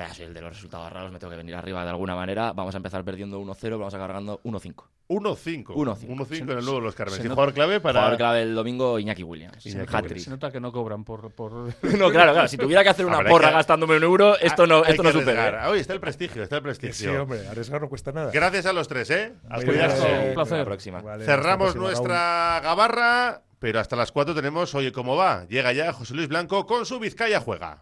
Nah, soy el de los resultados raros, me tengo que venir arriba de alguna manera. Vamos a empezar perdiendo 1-0, vamos a cargando 1-5. 1-5. 1-5. 1-5 en el nuevo de los Carmen. se ¿Y jugador clave para.? Jugador clave el domingo, Iñaki Williams. Iñaki. Se nota que no cobran por. por... No, claro, claro. Si tuviera que hacer una Habrá que- porra gastándome un euro, esto no, esto no supera. arriesgar. ¿eh? Hoy está el prestigio, está el Sí, prestigio. hombre, arriesgar no cuesta nada. Gracias a los tres, ¿eh? A Muy cuidarse. bien. Un Hasta placer. la próxima. Vale, Cerramos la próxima, nuestra gabarra, pero hasta las 4 tenemos Oye cómo va. Llega ya José Luis Blanco con su Vizcaya Juega.